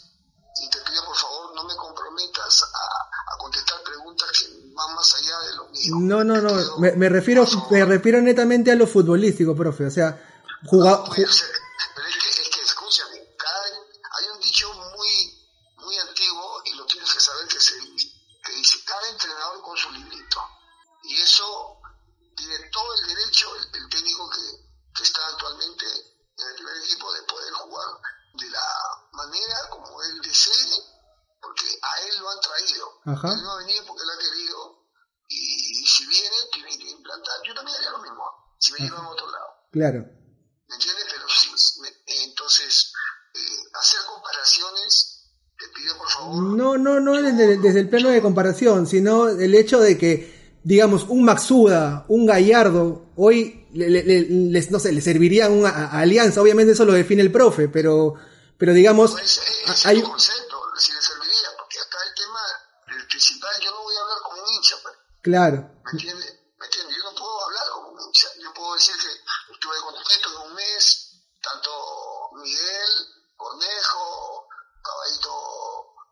Y te pido por favor no me comprometas a, a contestar preguntas que van más allá de lo mío. No, no, no, me, me refiero, me refiero netamente a lo futbolístico, profe. O sea, jugado, claro. ¿Me entiendes? Pero sí, me- entonces, eh, hacer comparaciones, te pido por favor. No, no, no desde, desde el plano de comparación, sino el hecho de que, digamos, un Maxuda, un Gallardo, hoy, le- le- le- les, no sé, le servirían una a- a alianza, obviamente eso lo define el profe, pero, pero digamos, Pues, hay, es tu concepto, si le serviría, porque acá el tema, el principal, yo no voy a hablar como un hincha, pues, claro. ¿Me entiendes? Yo no puedo hablar como un hincha, yo puedo decir que estuve contento en un mes, tanto Miguel, Cornejo, Caballito,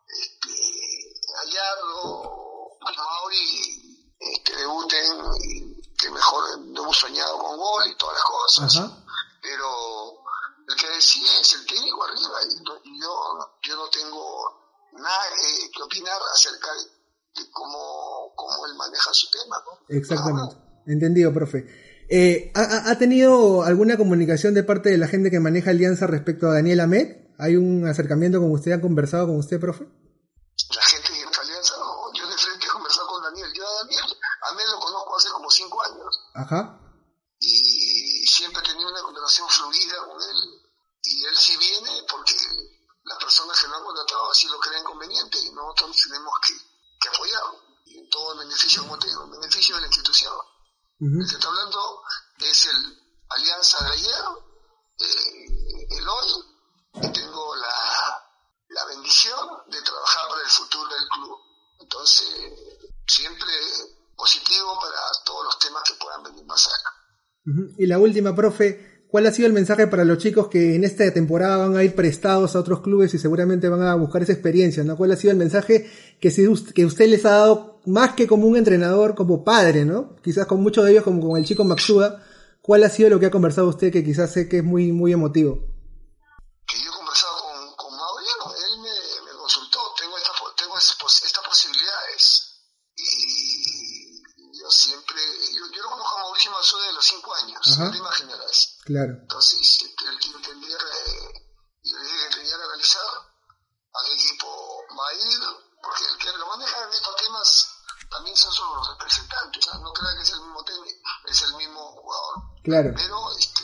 este, Gallardo, Mauri, este, debuten, y que mejor debut soñado con gol y todas las cosas. ajá, pero el que decide es el técnico arriba y, no- y yo, yo no tengo nada eh, que opinar acerca de, de cómo, cómo él maneja su tema. ¿no? exactamente, entendido, profe. Eh, ¿ha- ¿ha, ha tenido alguna comunicación de parte de la gente que maneja alianza respecto a Daniel Ahmed? ¿Hay un acercamiento con usted? ¿Han conversado con usted, profe? La gente de alianza, no, yo de frente he conversado con Daniel. Yo a Daniel, a mí lo conozco hace como cinco años Ajá, y siempre he tenido una conversación fluida con él. Y él sí viene porque las personas que lo han contratado así lo creen conveniente y nosotros tenemos que, que apoyarlo. Y en todo el beneficio, como te digo, el beneficio de la institución. Que está hablando es el Alianza de ayer, eh, el hoy, y tengo la, la bendición de trabajar para el futuro del club. Entonces, siempre positivo para todos los temas que puedan venir más. Ujú. Y la última, profe, ¿cuál ha sido el mensaje para los chicos que en esta temporada van a ir prestados a otros clubes y seguramente van a buscar esa experiencia? ¿no? ¿Cuál ha sido el mensaje que, que usted les ha dado más que como un entrenador, como padre, ¿no? Quizás con muchos de ellos, como con el chico Maxuda. ¿Cuál ha sido lo que ha conversado usted que quizás sé que es muy, muy emotivo? Claro. Entonces, este, él quiere entender, eh, yo le dije que tenía que analizar a qué equipo va a ir, porque el que lo maneja en estos temas también son solo los representantes, ¿ah? no crea que es el mismo técnico, es el mismo jugador. Claro. Pero este,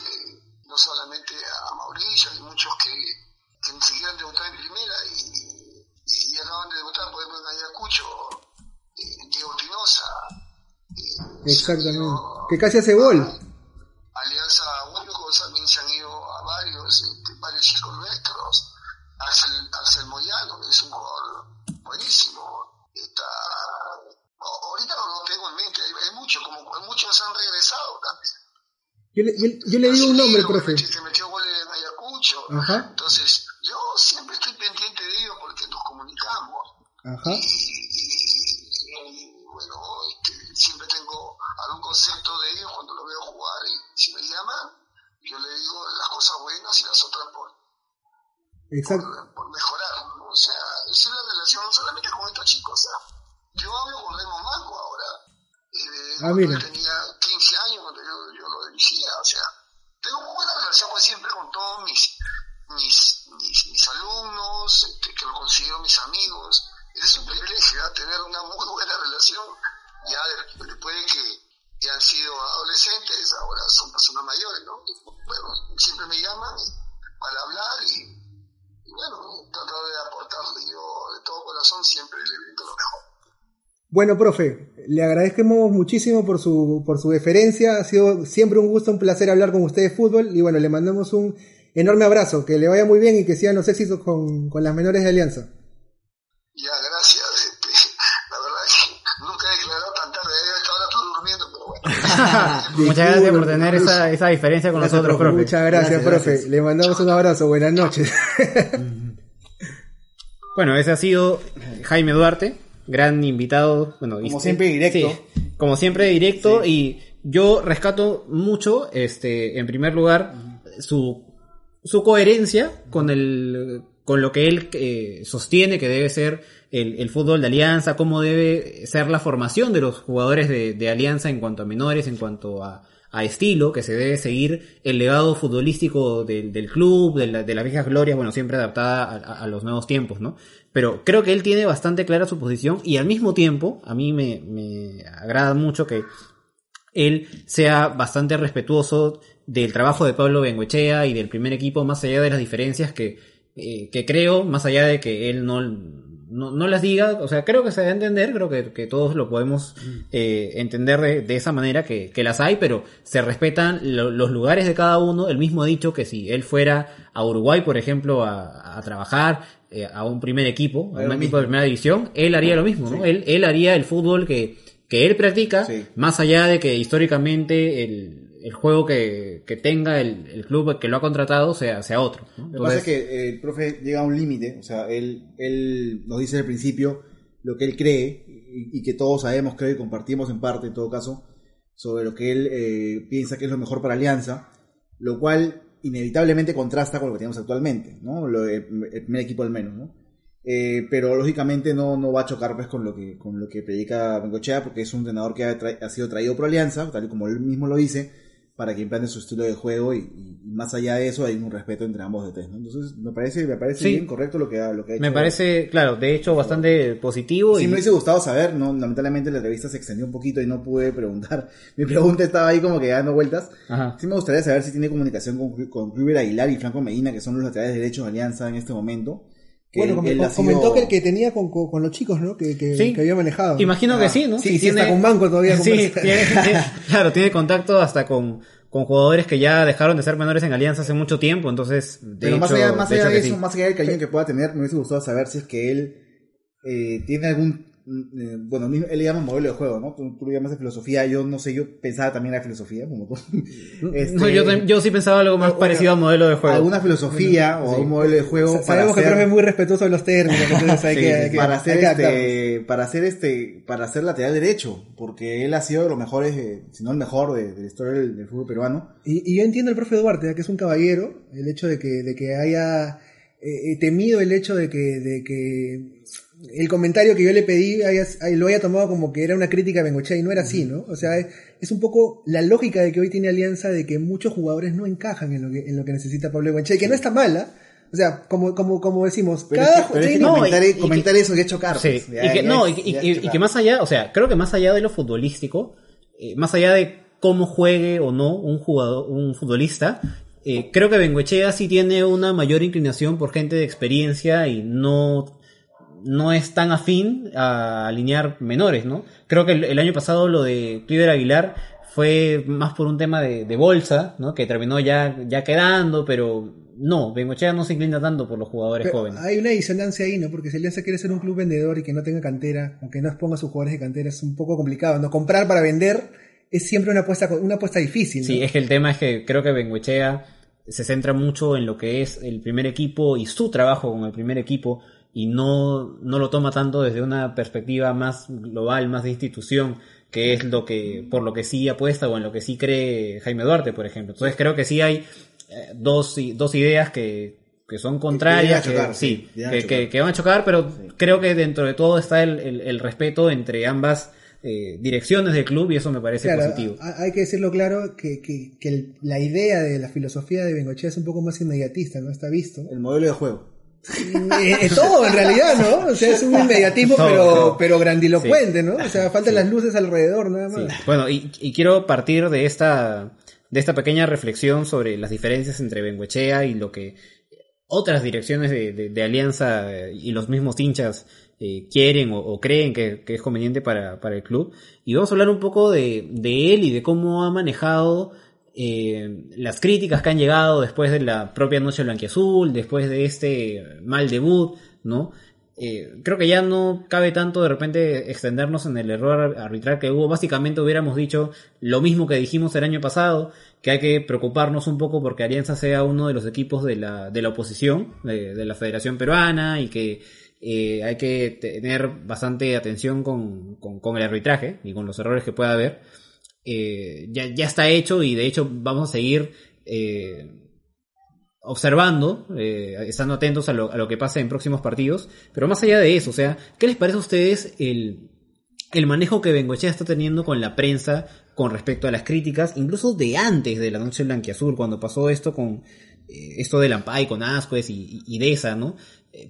no solamente a Mauricio, hay muchos que, que ni siquiera han debutado en primera y, y acaban de debutar, por ejemplo, en Ayacucho, eh, Diego Espinosa. eh, Exactamente. Que casi hace gol. Yo le, yo, yo le digo un nombre, profe. Que metió goles en Ayacucho. Ajá. Entonces, yo siempre estoy pendiente de ellos porque nos comunicamos. Ajá. Y, y- bueno, este, siempre tengo algún concepto de ellos cuando lo veo jugar. Y si me llaman, yo le digo las cosas buenas y las otras por, Exacto. por, por mejorar. O sea, esa es la relación solamente con estos chicos. O sea, yo hablo con Remo Mango ahora. Eh, Ah, mira. Bueno, profe, le agradecemos muchísimo por su, por su deferencia. Ha sido siempre un gusto, un placer hablar con usted de fútbol. Y bueno, le mandamos un enorme abrazo. Que le vaya muy bien y que sigan los éxitos con, con las menores de Alianza. Ya, gracias. Este, la verdad es que nunca he declarado tan tarde. Ahora estoy durmiendo, pero bueno. Muchas gracias por tener esa, esa diferencia con Gracias, nosotros, profe. profe. Muchas gracias, Gracias, profe. gracias. Le mandamos un abrazo. Buenas noches. Bueno, ese ha sido Jaime Duarte, gran invitado. Bueno, Como y- siempre, directo. sí, como siempre directo y yo rescato mucho, este, en primer lugar, su, su coherencia con el, con lo que él eh, sostiene que debe ser el, el fútbol de Alianza, cómo debe ser la formación de los jugadores de, de Alianza en cuanto a menores, en cuanto a, a estilo, que se debe seguir el legado futbolístico del, del club, de, la- de las viejas glorias, bueno, siempre adaptada a, los nuevos tiempos, ¿no? Pero creo que él tiene bastante clara su posición y al mismo tiempo, a mí me, me agrada mucho que él sea bastante respetuoso del trabajo de Pablo Bengoechea y del primer equipo, más allá de las diferencias que, eh, que creo, más allá de que él no, no, no las diga, o sea, creo que se debe entender, creo que, que todos lo podemos eh, entender de, de esa manera que, que las hay, pero se respetan lo- los lugares de cada uno. El mismo ha dicho que si él fuera a Uruguay, por ejemplo, a, a trabajar eh, a un primer equipo, a un equipo de primera división, él haría lo mismo, ¿no? Él, él haría el fútbol que, que él practica, Sí. más allá de que históricamente el, el juego que, que tenga el, el club que lo ha contratado sea, sea otro. ¿no? Lo que pasa es Entonces, que eh, el profe llega a un límite, o sea, él, él nos dice al principio lo que él cree y, y que todos sabemos, creo, y compartimos en parte, en todo caso, sobre lo que él eh, piensa que es lo mejor para Alianza, lo cual inevitablemente contrasta con lo que tenemos actualmente, ¿no? Lo de- el primer equipo al menos, ¿no? Eh, pero lógicamente no, no va a chocar pues con lo que con lo que predica Bengochea porque es un entrenador que ha, ha sido traído por Alianza, tal y como él mismo lo dice, para que implante su estilo de juego y, y- más allá de eso hay un respeto entre ambos de ¿no? Entonces me parece me parece Sí. bien correcto lo que ha, lo que ha me hecho. parece, claro, de hecho bastante positivo. Sí, y, me hubiese gustado saber, ¿no? Lamentablemente la entrevista se extendió un poquito y no pude preguntar. Mi pregunta estaba ahí como que dando vueltas. Ajá. Sí me gustaría saber si tiene comunicación con, con Kluber Aguilar y Franco Medina, que son los laterales derechos de Alianza en este momento. Que bueno, com- él comentó que el que tenía con, con- con los chicos, ¿no? Que, que, Sí. que había manejado. Imagino Ah, que sí, ¿no? sí, Si sí, está con banco todavía Sí, tiene- tiene- claro, tiene contacto hasta con, con jugadores que ya dejaron de ser menores en Alianza hace mucho tiempo, entonces, de Pero más allá, más de allá hecho de eso, sí. más allá del cariño que pueda tener, me hubiese gustado saber si es que él eh, tiene algún eh, bueno, él le llama modelo de juego, ¿no? Tú, tú lo llamas de filosofía, yo no sé, yo pensaba también en la filosofía, como tú. Este, No, yo, yo sí pensaba algo más o- parecido a modelo de juego. alguna filosofía o un modelo de juego Sa- para Sabemos que el hacer- profe es muy respetuoso de los términos, entonces hay Sí, que, sí, hay que- para hacer hay que este para hacer este para hacer lateral derecho porque él ha sido de los mejores eh, si no el mejor de, de la historia del, del fútbol peruano Y, y yo entiendo al profe Duarte, ¿eh? que es un caballero, el hecho de que, de que haya eh, eh, temido el hecho de que, de que el comentario que yo le pedí haya- lo haya tomado como que era una crítica a Bengochea y no era así, ¿no? O sea, es, es un poco la lógica de que hoy tiene Alianza de que muchos jugadores no encajan en lo que, en lo que necesita Pablo Bengochea, y que no está mala. O sea, como, como, como decimos, pero cada es que, pero es que no, comentar, y- y que- comentar eso ya es chocar Sí, pues, ya- y que, ya no, es- y, ya que más allá, o sea, creo que más allá de lo futbolístico, eh, más allá de cómo juegue o no un jugador, un futbolista, eh, creo que Bengoechea sí tiene una mayor inclinación por gente de experiencia y no, no es tan afín a alinear menores, ¿no? Creo que el, el año pasado lo de Cliver Aguilar fue más por un tema de, de bolsa, ¿no? Que terminó ya, ya quedando, pero no, Bengoechea no se inclina tanto por los jugadores Pero jóvenes. Hay una disonancia ahí, ¿no? Porque si Alianza quiere ser un club vendedor y que no tenga cantera, o que no exponga a sus jugadores de cantera, es un poco complicado, ¿no? Comprar para vender es siempre una apuesta, una apuesta difícil, ¿no? Sí, es que el tema es que creo que Benguechea se centra mucho en lo que es el primer equipo y su trabajo con el primer equipo y no, no lo toma tanto desde una perspectiva más global, más de institución, que es lo que, por lo que sí apuesta o en lo que sí cree Jaime Duarte, por ejemplo. Entonces creo que sí hay eh, dos, dos ideas que, que son contrarias, que chocar, sí, que, que- que van a chocar, pero creo que dentro de todo está el, el- el respeto entre ambas eh, direcciones del club y eso me parece Claro, positivo. ha- hay que decirlo claro que, que, que el- la idea de la filosofía de Bengochea es un poco más inmediatista, ¿no? Está visto. el modelo de juego Eh, eh, todo en realidad, ¿no? O sea, es un inmediatismo Todo, pero, todo. pero grandilocuente, ¿no? O sea, faltan las luces alrededor, nada Sí. más. Bueno, y, y quiero partir de esta, de esta pequeña reflexión sobre las diferencias entre Benguechea y lo que otras direcciones de, de- de Alianza y los mismos hinchas eh, quieren o, o creen que, que es conveniente para, para el club. Y vamos a hablar un poco de, de él y de cómo ha manejado eh, las críticas que han llegado después de la propia Noche Blanquiazul, después de este mal debut, ¿no? Eh, creo que ya no cabe tanto de repente extendernos en el error arbitral que hubo. Básicamente hubiéramos dicho lo mismo que dijimos el año pasado, que hay que preocuparnos un poco porque Alianza sea uno de los equipos de la, de la oposición, de, la Federación Peruana, y que eh, hay que tener bastante atención con, con el arbitraje y con los errores que pueda haber. Eh, ya, ya está hecho y de hecho vamos a seguir eh, observando, eh, estando atentos a lo, a lo que pasa en próximos partidos. Pero más allá de eso, o sea, ¿qué les parece a ustedes el, el manejo que Bengochea está teniendo con la prensa con respecto a las críticas, incluso de antes de la noche blanquiazul, cuando pasó esto con eh, esto de Lampay, con Ascuez y, y, ¿no?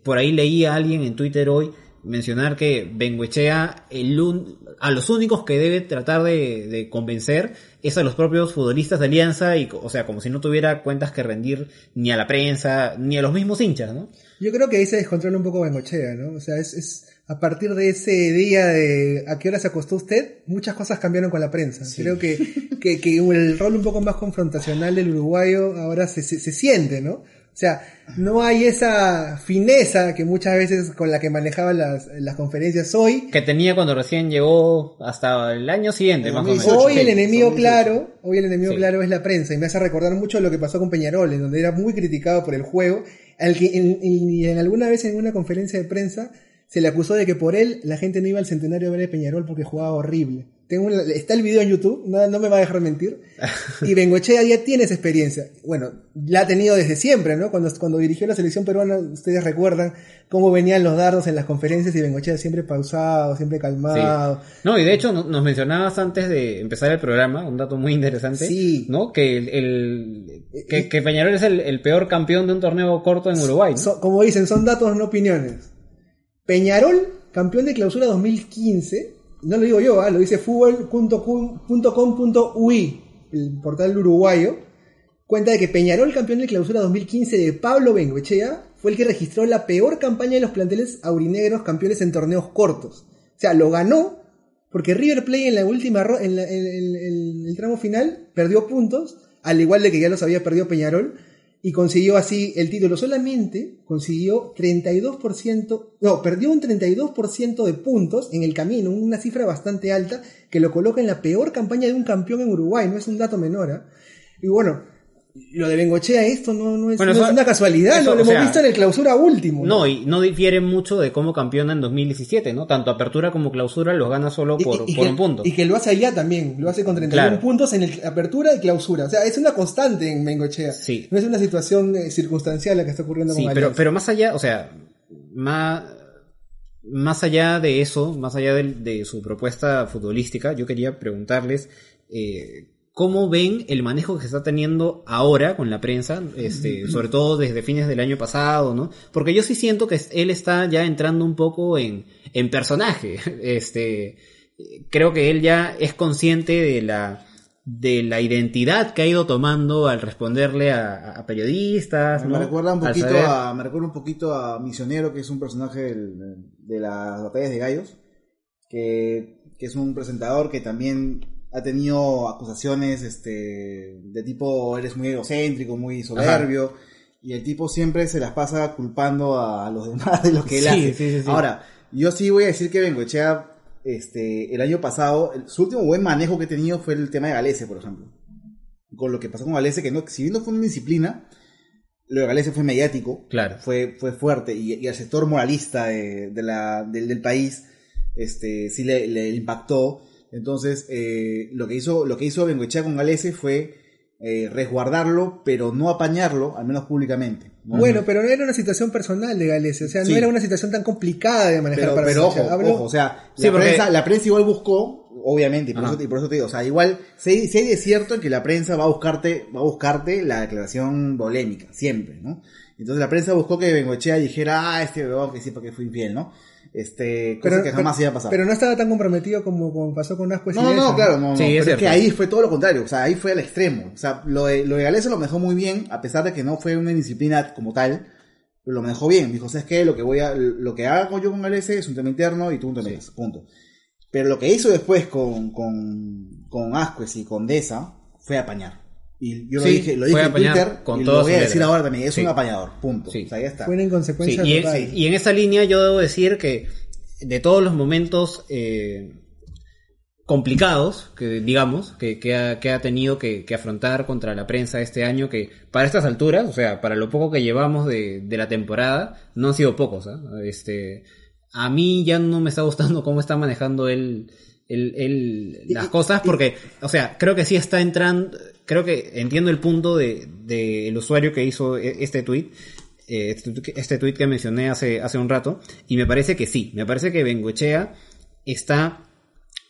Por ahí leí a alguien en Twitter hoy mencionar que Benguechea el un- a los únicos que debe tratar de, de convencer es a los propios futbolistas de Alianza y o sea como si no tuviera cuentas que rendir ni a la prensa ni a los mismos hinchas no Yo creo que ahí se descontrola un poco Bengochea, ¿no? O sea, es, es a partir de ese día de a qué hora se acostó usted, muchas cosas cambiaron con la prensa. Creo que, que, que el rol un poco más confrontacional del uruguayo ahora se, se, se siente, ¿no? O sea, no hay esa fineza que muchas veces con la que manejaba las, las conferencias hoy. que tenía cuando recién llegó hasta el año siguiente más o menos 2018. Hoy el enemigo 2018. claro, hoy el enemigo Sí. claro es la prensa y me hace recordar mucho lo que pasó con Peñarol, en donde era muy criticado por el juego, al que en, en- en alguna vez en una conferencia de prensa se le acusó de que por él la gente no iba al centenario a ver a Peñarol porque jugaba horrible. Tengo una- está el video en YouTube, no, no me va a dejar mentir. Y Bengochea ya tiene esa experiencia. Bueno, la ha tenido desde siempre, ¿no? Cuando, cuando dirigió la selección peruana, ustedes recuerdan cómo venían los dardos en las conferencias y Bengochea siempre pausado, siempre calmado. No, y de hecho no- nos mencionabas antes de empezar el programa, un dato muy interesante, Sí. ¿no? Que el, el- que, que Peñarol es el, el peor campeón de un torneo corto en Uruguay, ¿no? So- como dicen, son datos, no opiniones. Peñarol, campeón de clausura 2015, no lo digo yo, ah, lo dice fútbol.com.ui, el portal uruguayo, cuenta de que Peñarol, campeón de clausura 2015 de Pablo Bengoechea, fue el que registró la peor campaña de los planteles aurinegros campeones en torneos cortos. O sea, lo ganó porque River Plate en la última en, la- en el tramo final perdió puntos, al igual de que ya los había perdido Peñarol, y consiguió así el título. Solamente consiguió 32%, no, perdió un 32% de puntos en el camino, una cifra bastante alta que lo coloca en la peor campaña de un campeón en Uruguay, no es un dato menor. ¿ah? Y bueno, lo de Bengochea, esto no, no es, Bueno, no eso- es una casualidad, eso, lo hemos sea, visto en el clausura último. No, y no difiere mucho de cómo campeona en 2017, ¿no? Tanto apertura como clausura los gana solo por, y- y por que, un punto. Y que lo hace allá también, lo hace con 31 Claro. puntos en el apertura y clausura. O sea, es una constante en Bengochea. Sí. No es una situación eh, circunstancial la que está ocurriendo Sí, con pero, Alianza. pero más allá, o sea, más, más allá de eso, más allá de, su propuesta futbolística, yo quería preguntarles eh, cómo ven el manejo que se está teniendo ahora con la prensa, este, sobre todo desde fines del año pasado, ¿no? Porque yo sí siento que él está ya entrando un poco en, en personaje. Este, creo que él ya es consciente de la de la identidad que ha ido tomando al responderle a, a periodistas. Me ¿no? recuerda un poquito saber- a, me recuerda un poquito a Misionero, que es un personaje del- de las batallas de gallos, que, que es un presentador que también ha tenido acusaciones este de tipo eres muy egocéntrico, muy soberbio, y el tipo siempre se las pasa culpando a los demás de lo que él Sí, hace. sí, sí, sí. Ahora, yo sí voy a decir que Bengochea, este, el año pasado, el- su último buen manejo que he tenido fue el tema de Galese, por ejemplo. Con lo que pasó con Galese, que no, si bien no fue una disciplina, lo de Galese fue mediático, Claro. fue, fue fuerte, y, y al sector moralista de, de la, del, del país, este, sí le, le impactó. Entonces, eh, lo que hizo, lo que hizo Bengoechea con Galese fue eh, resguardarlo, pero no apañarlo, al menos públicamente. ¿no? Bueno, pero no era una situación personal de Gales, o sea, Sí. no era una situación tan complicada de manejar pero, para pero ojo, ojo, o sea, Sí, la, porque- prensa, la prensa igual buscó, obviamente, y por, eso, y por eso te digo, o sea, igual, si hay, si hay de cierto en que la prensa va a buscarte, va a buscarte la declaración polémica, siempre, ¿no? Entonces la prensa buscó que Bengoechea dijera, ah, este huevón que sí porque fue infiel, ¿no? Este, cosa que jamás iba a pasar. Pero no estaba tan comprometido como, como pasó con Ascuez y No, no, Deza, no, claro, no, no. Sí, es pero es, cierto. que ahí fue todo lo contrario, o sea, ahí fue al extremo. O sea, lo de, lo de Galese lo manejó muy bien, a pesar de que no fue una disciplina como tal, pero lo manejó bien. Dijo, ¿sabes qué? Lo que voy a, lo que haga yo con Galese es un tema interno y tú un tema interno, punto. Pero lo que hizo después con, con, con Ascuez y con Deza fue apañar. Y yo lo dije, lo dije en Twitter con y lo voy a decir ahora también, es Sí. un apañador, punto. Sí. O sea, ya está. Fue una Sí, inconsecuencia y, en, y en esa línea yo debo decir que de todos los momentos eh, complicados, que digamos, que, que ha, que ha tenido que, que afrontar contra la prensa este año, que para estas alturas, o sea, para lo poco que llevamos de, de la temporada, no han sido pocos. ¿ah? Este, a mí ya no me está gustando cómo está manejando él, él- él las cosas, porque, o sea, creo que sí está entrando, creo que entiendo el punto de, del usuario que hizo e- este tweet, eh, este, este tweet que mencioné hace, hace un rato, y me parece que sí, me parece que Bengochea está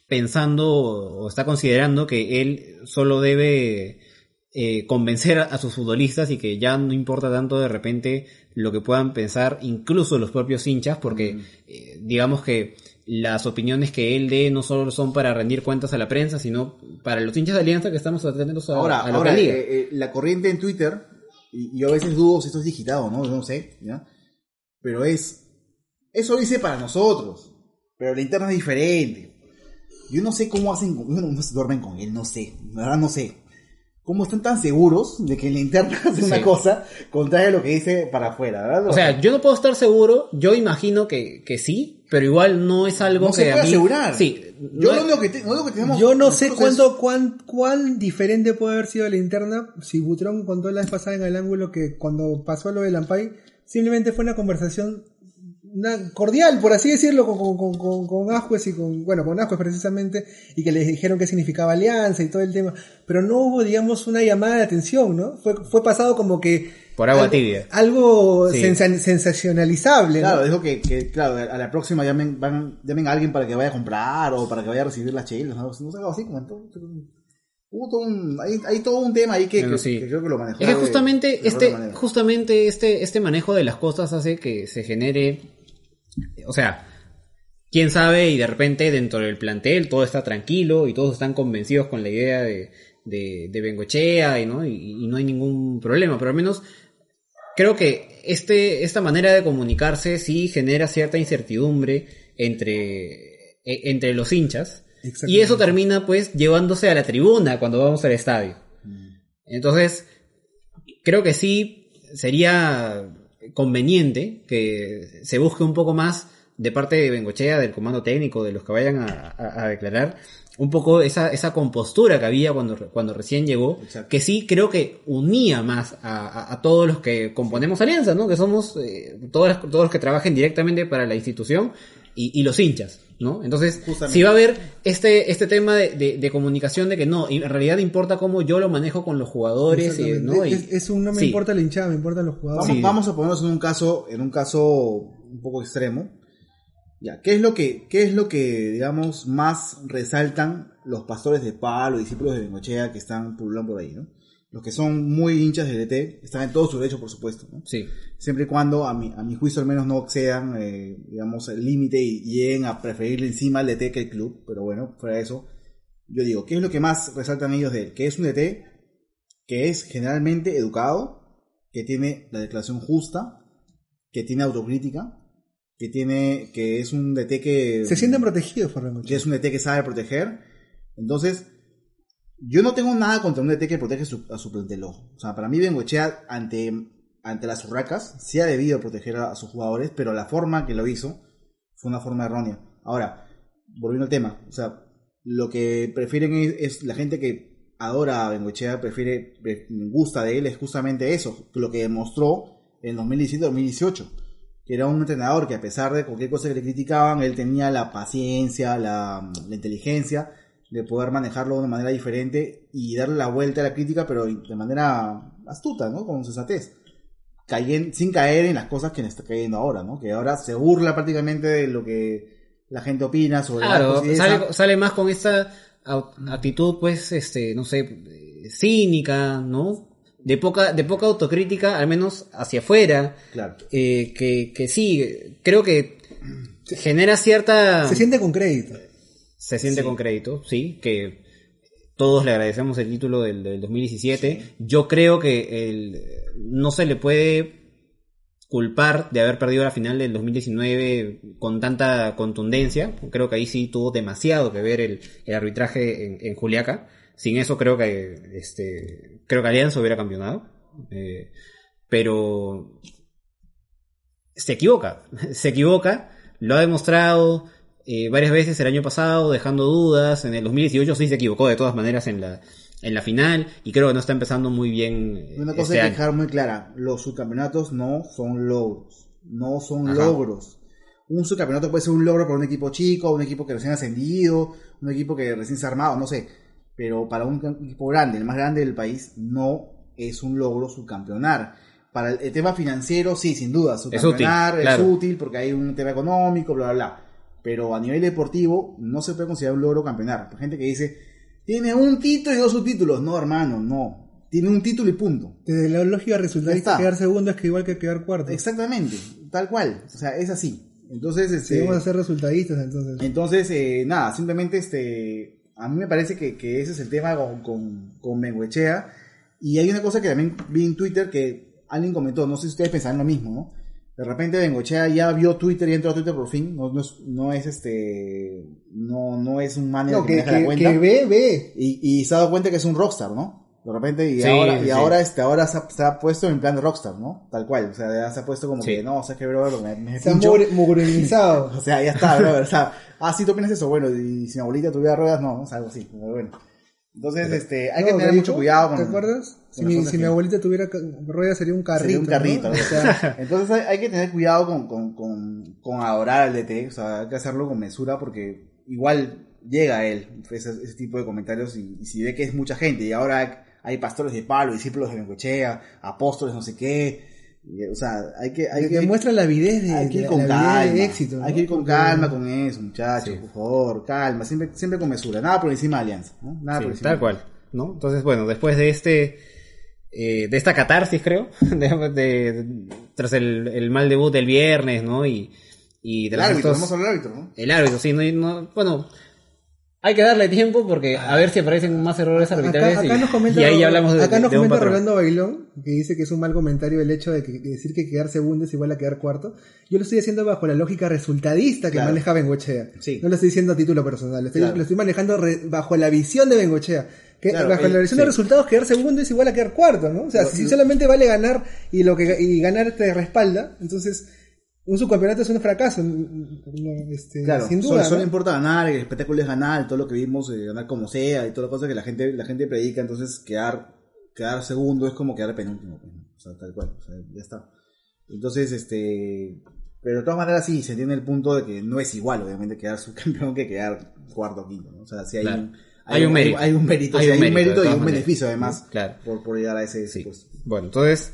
pensando o está considerando que él solo debe eh, convencer a, a sus futbolistas y que ya no importa tanto de repente lo que puedan pensar incluso los propios hinchas porque eh, digamos que las opiniones que él dé no solo son para rendir cuentas a la prensa sino para los hinchas de Alianza que estamos atentos a, Ahora, a lo ahora que diga. eh, eh, la corriente en Twitter, y yo a veces dudo si esto es digitado, ¿no? No sé, ¿ya? Pero es, eso lo dice para nosotros, pero la interna es diferente. Yo no sé cómo hacen, con- no, no se duermen con él, no sé, la verdad no sé. ¿Cómo están tan seguros de que la interna hace una Sí. cosa contraria a lo que dice para afuera, ¿verdad? O sea, yo no puedo estar seguro, yo imagino que, que sí, pero igual no es algo no que se puede a mí... asegurar. Sí. yo no- lo único que, te- lo único que tenemos Yo no sé cuánto, cuán, cuán diferente puede haber sido la interna si Butrón contó la vez pasada en el ángulo que cuando pasó lo del Ampay, simplemente fue una conversación una- cordial, por así decirlo, con, con, con, con, con Ascuez y con, bueno, con Ascuez precisamente, y que les dijeron qué significaba alianza y todo el tema, pero no hubo, digamos, una llamada de atención, ¿no? Fue, fue pasado como que... Por agua algo- tibia. Algo Sí. sensacionalizable, ¿no? Claro, dijo que, que, claro, a la próxima llamen, van, llamen a alguien para que vaya a comprar o para que vaya a recibir las chelas, ¿no? No sé, algo así como entonces, Hubo todo un, hay, hay todo un tema ahí que, Bueno, que- sí. que creo que lo manejó. Es que justamente de este, justamente este, este manejo de las cosas hace que se genere, o sea, quién sabe y de repente dentro del plantel todo está tranquilo y todos están convencidos con la idea de, de, de Bengochea y no, y, y no hay ningún problema, pero al menos creo que este, esta manera de comunicarse sí genera cierta incertidumbre entre, e- entre los hinchas y eso termina pues llevándose a la tribuna cuando vamos al estadio. Mm. Entonces, creo que sí sería conveniente que se busque un poco más de parte de Bengochea, del comando técnico, de los que vayan a, a- a declarar, un poco esa, esa compostura que había cuando, cuando recién llegó, Exacto. que sí creo que unía más a, a- a todos los que componemos Alianza, ¿no? Que somos eh, todos, las- todos los que trabajen directamente para la institución y, y los hinchas, ¿no? Entonces, Justamente. si va a haber este, este tema de, de- de comunicación de que no, en realidad importa cómo yo lo manejo con los jugadores, y. ¿no? Y- es, es un no me sí. importa la hinchada, me importan los jugadores. Vamos, Sí. vamos a ponernos en un caso, en un caso un poco extremo. Ya, ¿qué es lo que, qué es lo que, digamos, más resaltan los pastores de palo, discípulos de Bengochea que están pululando por ahí, ¿no? Los que son muy hinchas del DT, están en todo su derecho, por supuesto, ¿no? Sí. Siempre y cuando, a mi, a mi juicio al menos, no excedan, eh, digamos, el límite y lleguen a preferirle encima al DT que el club. Pero bueno, fuera de eso, yo digo, ¿qué es lo que más resaltan ellos de él? Que es un DT que es generalmente educado, que tiene la declaración justa, que tiene autocrítica, que tiene, que es un DT que... Se sienten protegidos por que es un DT que sabe proteger. Entonces, yo no tengo nada contra un DT que protege su- a su plantel. ojo. O sea, para mí Bengochea ante, ante las urracas sí ha debido proteger a, a sus jugadores, pero la forma que lo hizo fue una forma errónea. Ahora, volviendo al tema, o sea, lo que prefieren es, es la gente que adora a Bengochea, prefiere, pre- gusta de él, es justamente eso, lo que demostró en 2017-2018 que era un entrenador que a pesar de cualquier cosa que le criticaban, él tenía la paciencia, la, la inteligencia de poder manejarlo de una manera diferente y darle la vuelta a la crítica, pero de manera astuta, ¿no? Con sensatez. Cayen- sin caer en las cosas que le está cayendo ahora, ¿no? Que ahora se burla prácticamente de lo que la gente opina sobre Claro, esa. sale, sale más con esta au- actitud, pues, este, no sé, cínica, ¿no? De poca, de poca autocrítica, al menos hacia afuera, Claro. eh, que, que sí, creo que genera cierta... Se siente con crédito. se siente con crédito, sí, que todos le agradecemos el título del, del 2017. Yo creo que el, no se le puede culpar de haber perdido la final del 2019 con tanta contundencia. Creo que ahí sí tuvo demasiado que ver el, el arbitraje en, en Juliaca. Sin eso creo que este creo que Alianza hubiera campeonado. Eh, pero se equivoca, se equivoca, lo ha demostrado eh, varias veces el año pasado, dejando dudas, en el 2018 sí se equivocó de todas maneras en la, en la final, y creo que no está empezando muy bien eh, Una cosa este hay que año. dejar muy clara, los subcampeonatos no son logros, no son Ajá. logros. Un subcampeonato puede ser un logro para un equipo chico, un equipo que recién ascendido, un equipo que recién se ha armado, no sé. Pero para un equipo grande, el más grande del país, no es un logro subcampeonar. Para el, tema financiero, sí, sin duda, subcampeonar es claro. útil porque hay un tema económico, bla, bla, bla. Pero a nivel deportivo no se puede considerar un logro campeonar. Hay gente que dice, tiene un título y dos subtítulos. No, hermano, no. Tiene un título y punto. Desde la lógica está. quedar segundo es que igual que quedar cuarto. Exactamente, tal cual. O sea, es así. Entonces, este, vamos a ser resultadistas, entonces. entonces eh, nada, simplemente este, a mí me parece que, que ese es el tema con, con, con. Y hay una cosa que también vi en Twitter que alguien comentó, no sé si ustedes pensaban lo mismo, ¿no? De repente Bengochea ya vio Twitter y entró a Twitter por fin. No, no, es, no es este. No, no es un manager No, que, que, maneja la que, cuenta. que ve, ve. Y, y se ha dado cuenta que es un rockstar, ¿no? De repente, y Sí, ahora, sí. y ahora, este, ahora se, ha, se ha puesto en plan de rockstar, ¿no? Tal cual. O sea, ya se ha puesto como Sí. que, no, o sea, que bro, me, me Se pincho. mugrenizado. O sea, ya está, bro. O sea, ah, sí, tú opinas eso. Bueno, y si mi abuelita tuviera ruedas, no, o sea, algo así. Pero bueno. Entonces, este, hay que tener ¿qué mucho dijo? cuidado con. ¿Te acuerdas? Si, mi, si abuelita tuviera ruedas sería un carrito. Sería un carrito. ¿no? ¿no? O sea, Entonces hay, hay que tener cuidado con, con, con, con adorar al DT, o sea, hay que hacerlo con mesura porque igual llega a él ese, ese tipo de comentarios y, y si ve que es mucha gente y ahora hay, pastores de palo, discípulos de Bengochea, apóstoles no sé qué, o sea, hay que... Hay que que demuestra la avidez de, hay que ir con la avidez calma, de éxito. hay que ir con calma con eso, muchachos, Sí. por favor, calma, siempre, siempre con mesura, nada por encima de Alianza, ¿no? Nada Sí, por encima. tal cual, ¿no? Entonces, bueno, después de este, eh, de esta catarsis, creo, de, de- tras el, el mal debut del viernes, ¿no? Y, y El tras árbitro, estos- vamos a hablar del árbitro, ¿no? el árbitro, sí, no, no- bueno, hay que darle tiempo porque a ver si aparecen más errores arbitrales Acá, acá y, nos comenta, y ahí hablamos de, acá nos de comenta. Rolando Bailón, que dice que es un mal comentario el hecho de que, decir que quedar segundo es igual a quedar cuarto. Yo lo estoy haciendo bajo la lógica resultadista que Claro. maneja Bengochea. Sí. No lo estoy diciendo a título personal, lo estoy, Claro. lo estoy manejando re- bajo la visión de Bengochea. Que Claro, bajo el- la versión sí. de resultados, quedar segundo es igual a quedar cuarto, ¿no? O sea, si solamente vale ganar y lo que y ganar te respalda, entonces un subcampeonato es un fracaso, no, este, Claro, sin duda. solo ¿no? importa ganar, el espectáculo es ganar, todo lo que vimos, eh, ganar como sea y toda la cosa que la gente, la gente predica, entonces quedar, quedar segundo es como quedar penúltimo, pues, ¿no? o sea, tal cual, o sea, ya está. Entonces, este, pero de todas maneras sí, se entiende el punto de que no es igual, obviamente, quedar subcampeón que quedar cuarto o quinto, ¿no? O sea, sí hay, Claro. un, Hay un mérito. Hay, un mérito, Hay un hay un mérito, y todas un maneras. beneficio además Claro. por, por llegar a ese Sí. puesto. Bueno, entonces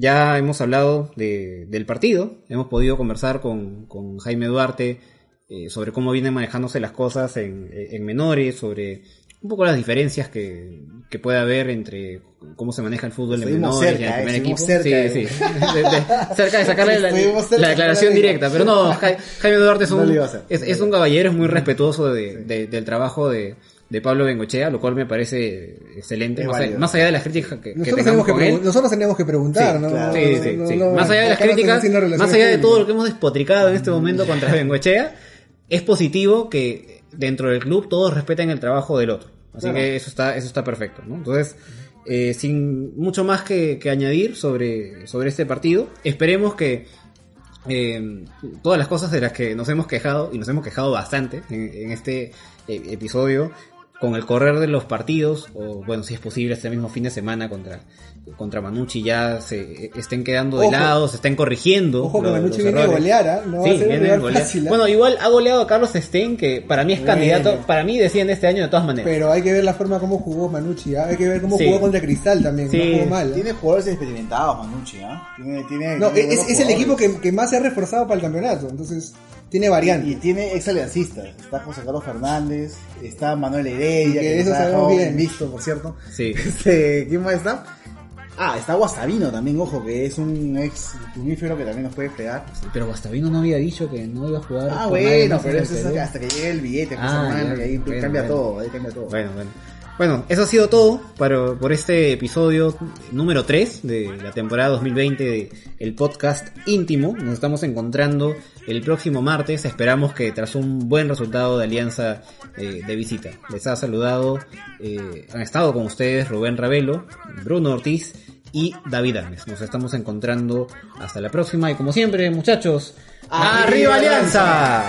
ya hemos hablado de- del partido, hemos podido conversar con, con Jaime Duarte eh, sobre cómo vienen manejándose las cosas en, en menores, sobre un poco las diferencias que, que puede haber entre cómo se maneja el fútbol en menores y cerca, en el primer eh, equipo. cerca, sí, sí. De- de- cerca de sacarle la, declaración directa, pero no, Ja- Jaime Duarte es un, es, es un caballero, es muy respetuoso de- de- del trabajo de, de Pablo Bengochea, lo cual me parece excelente, más, allá, válido. más allá de las críticas que, que Nosotros tengamos que, él. pregun- nosotros tenemos que preguntar, Sí, ¿no? claro. Sí, sí, no, sí. no, más allá de las críticas, más allá de todo lo que hemos despotricado en este momento contra Bengochea, es positivo que dentro del club todos respeten el trabajo del otro. Así Claro. que eso está, eso está perfecto, ¿no? Entonces, eh, sin mucho más que, que añadir sobre, sobre este partido, esperemos que eh, todas las cosas de las que nos hemos quejado, y nos hemos quejado bastante en, en este eh, episodio, con el correr de los partidos, o bueno, si es posible, este mismo fin de semana contra, contra Manucci ya se estén quedando de Ojo. lado, se estén corrigiendo. Ojo que los- Manucci los viene a golear, ¿ah? No va Sí, a ser viene golear. fácil, ¿ah? Bueno, igual ha goleado a Carlos Stein, que para mí es Bueno. candidato, para mí decían este año de todas maneras. Pero hay que ver la forma como jugó Manucci, ¿ah? hay que ver cómo Sí. jugó contra Cristal también, Sí. no jugó mal. Tiene jugadores experimentados, Manucci, ¿ah? Tiene, tiene, No, tiene es, el equipo que más se ha reforzado para el campeonato, entonces tiene Y variantes. tiene ex aliancistas. Está José Carlos Fernández, está Manuel Heredia, Que que, eso sabemos dejado bien. visto, por cierto. Sí. Este, ¿Quién más está? Ah, está Guastavino también, ojo, que es un ex plumífero que también nos puede fregar. Pero Guastavino no había dicho que no iba a jugar. Ah, bueno, pero eso es hasta que llegue el billete, pues, Ah, hermano, ya. y ahí Bueno, cambia bueno. todo, ahí cambia todo. Bueno, bueno. Bueno, eso ha sido todo para, por este episodio número 3 de la temporada 2020 de el podcast íntimo. Nos estamos encontrando el próximo martes. Esperamos que tras un buen resultado de alianza eh, de visita. Les ha saludado, eh, han estado con ustedes Rubén Ravelo, Bruno Ortiz y David Armes. Nos estamos encontrando hasta la próxima y como siempre, muchachos, ¡Arriba Alianza!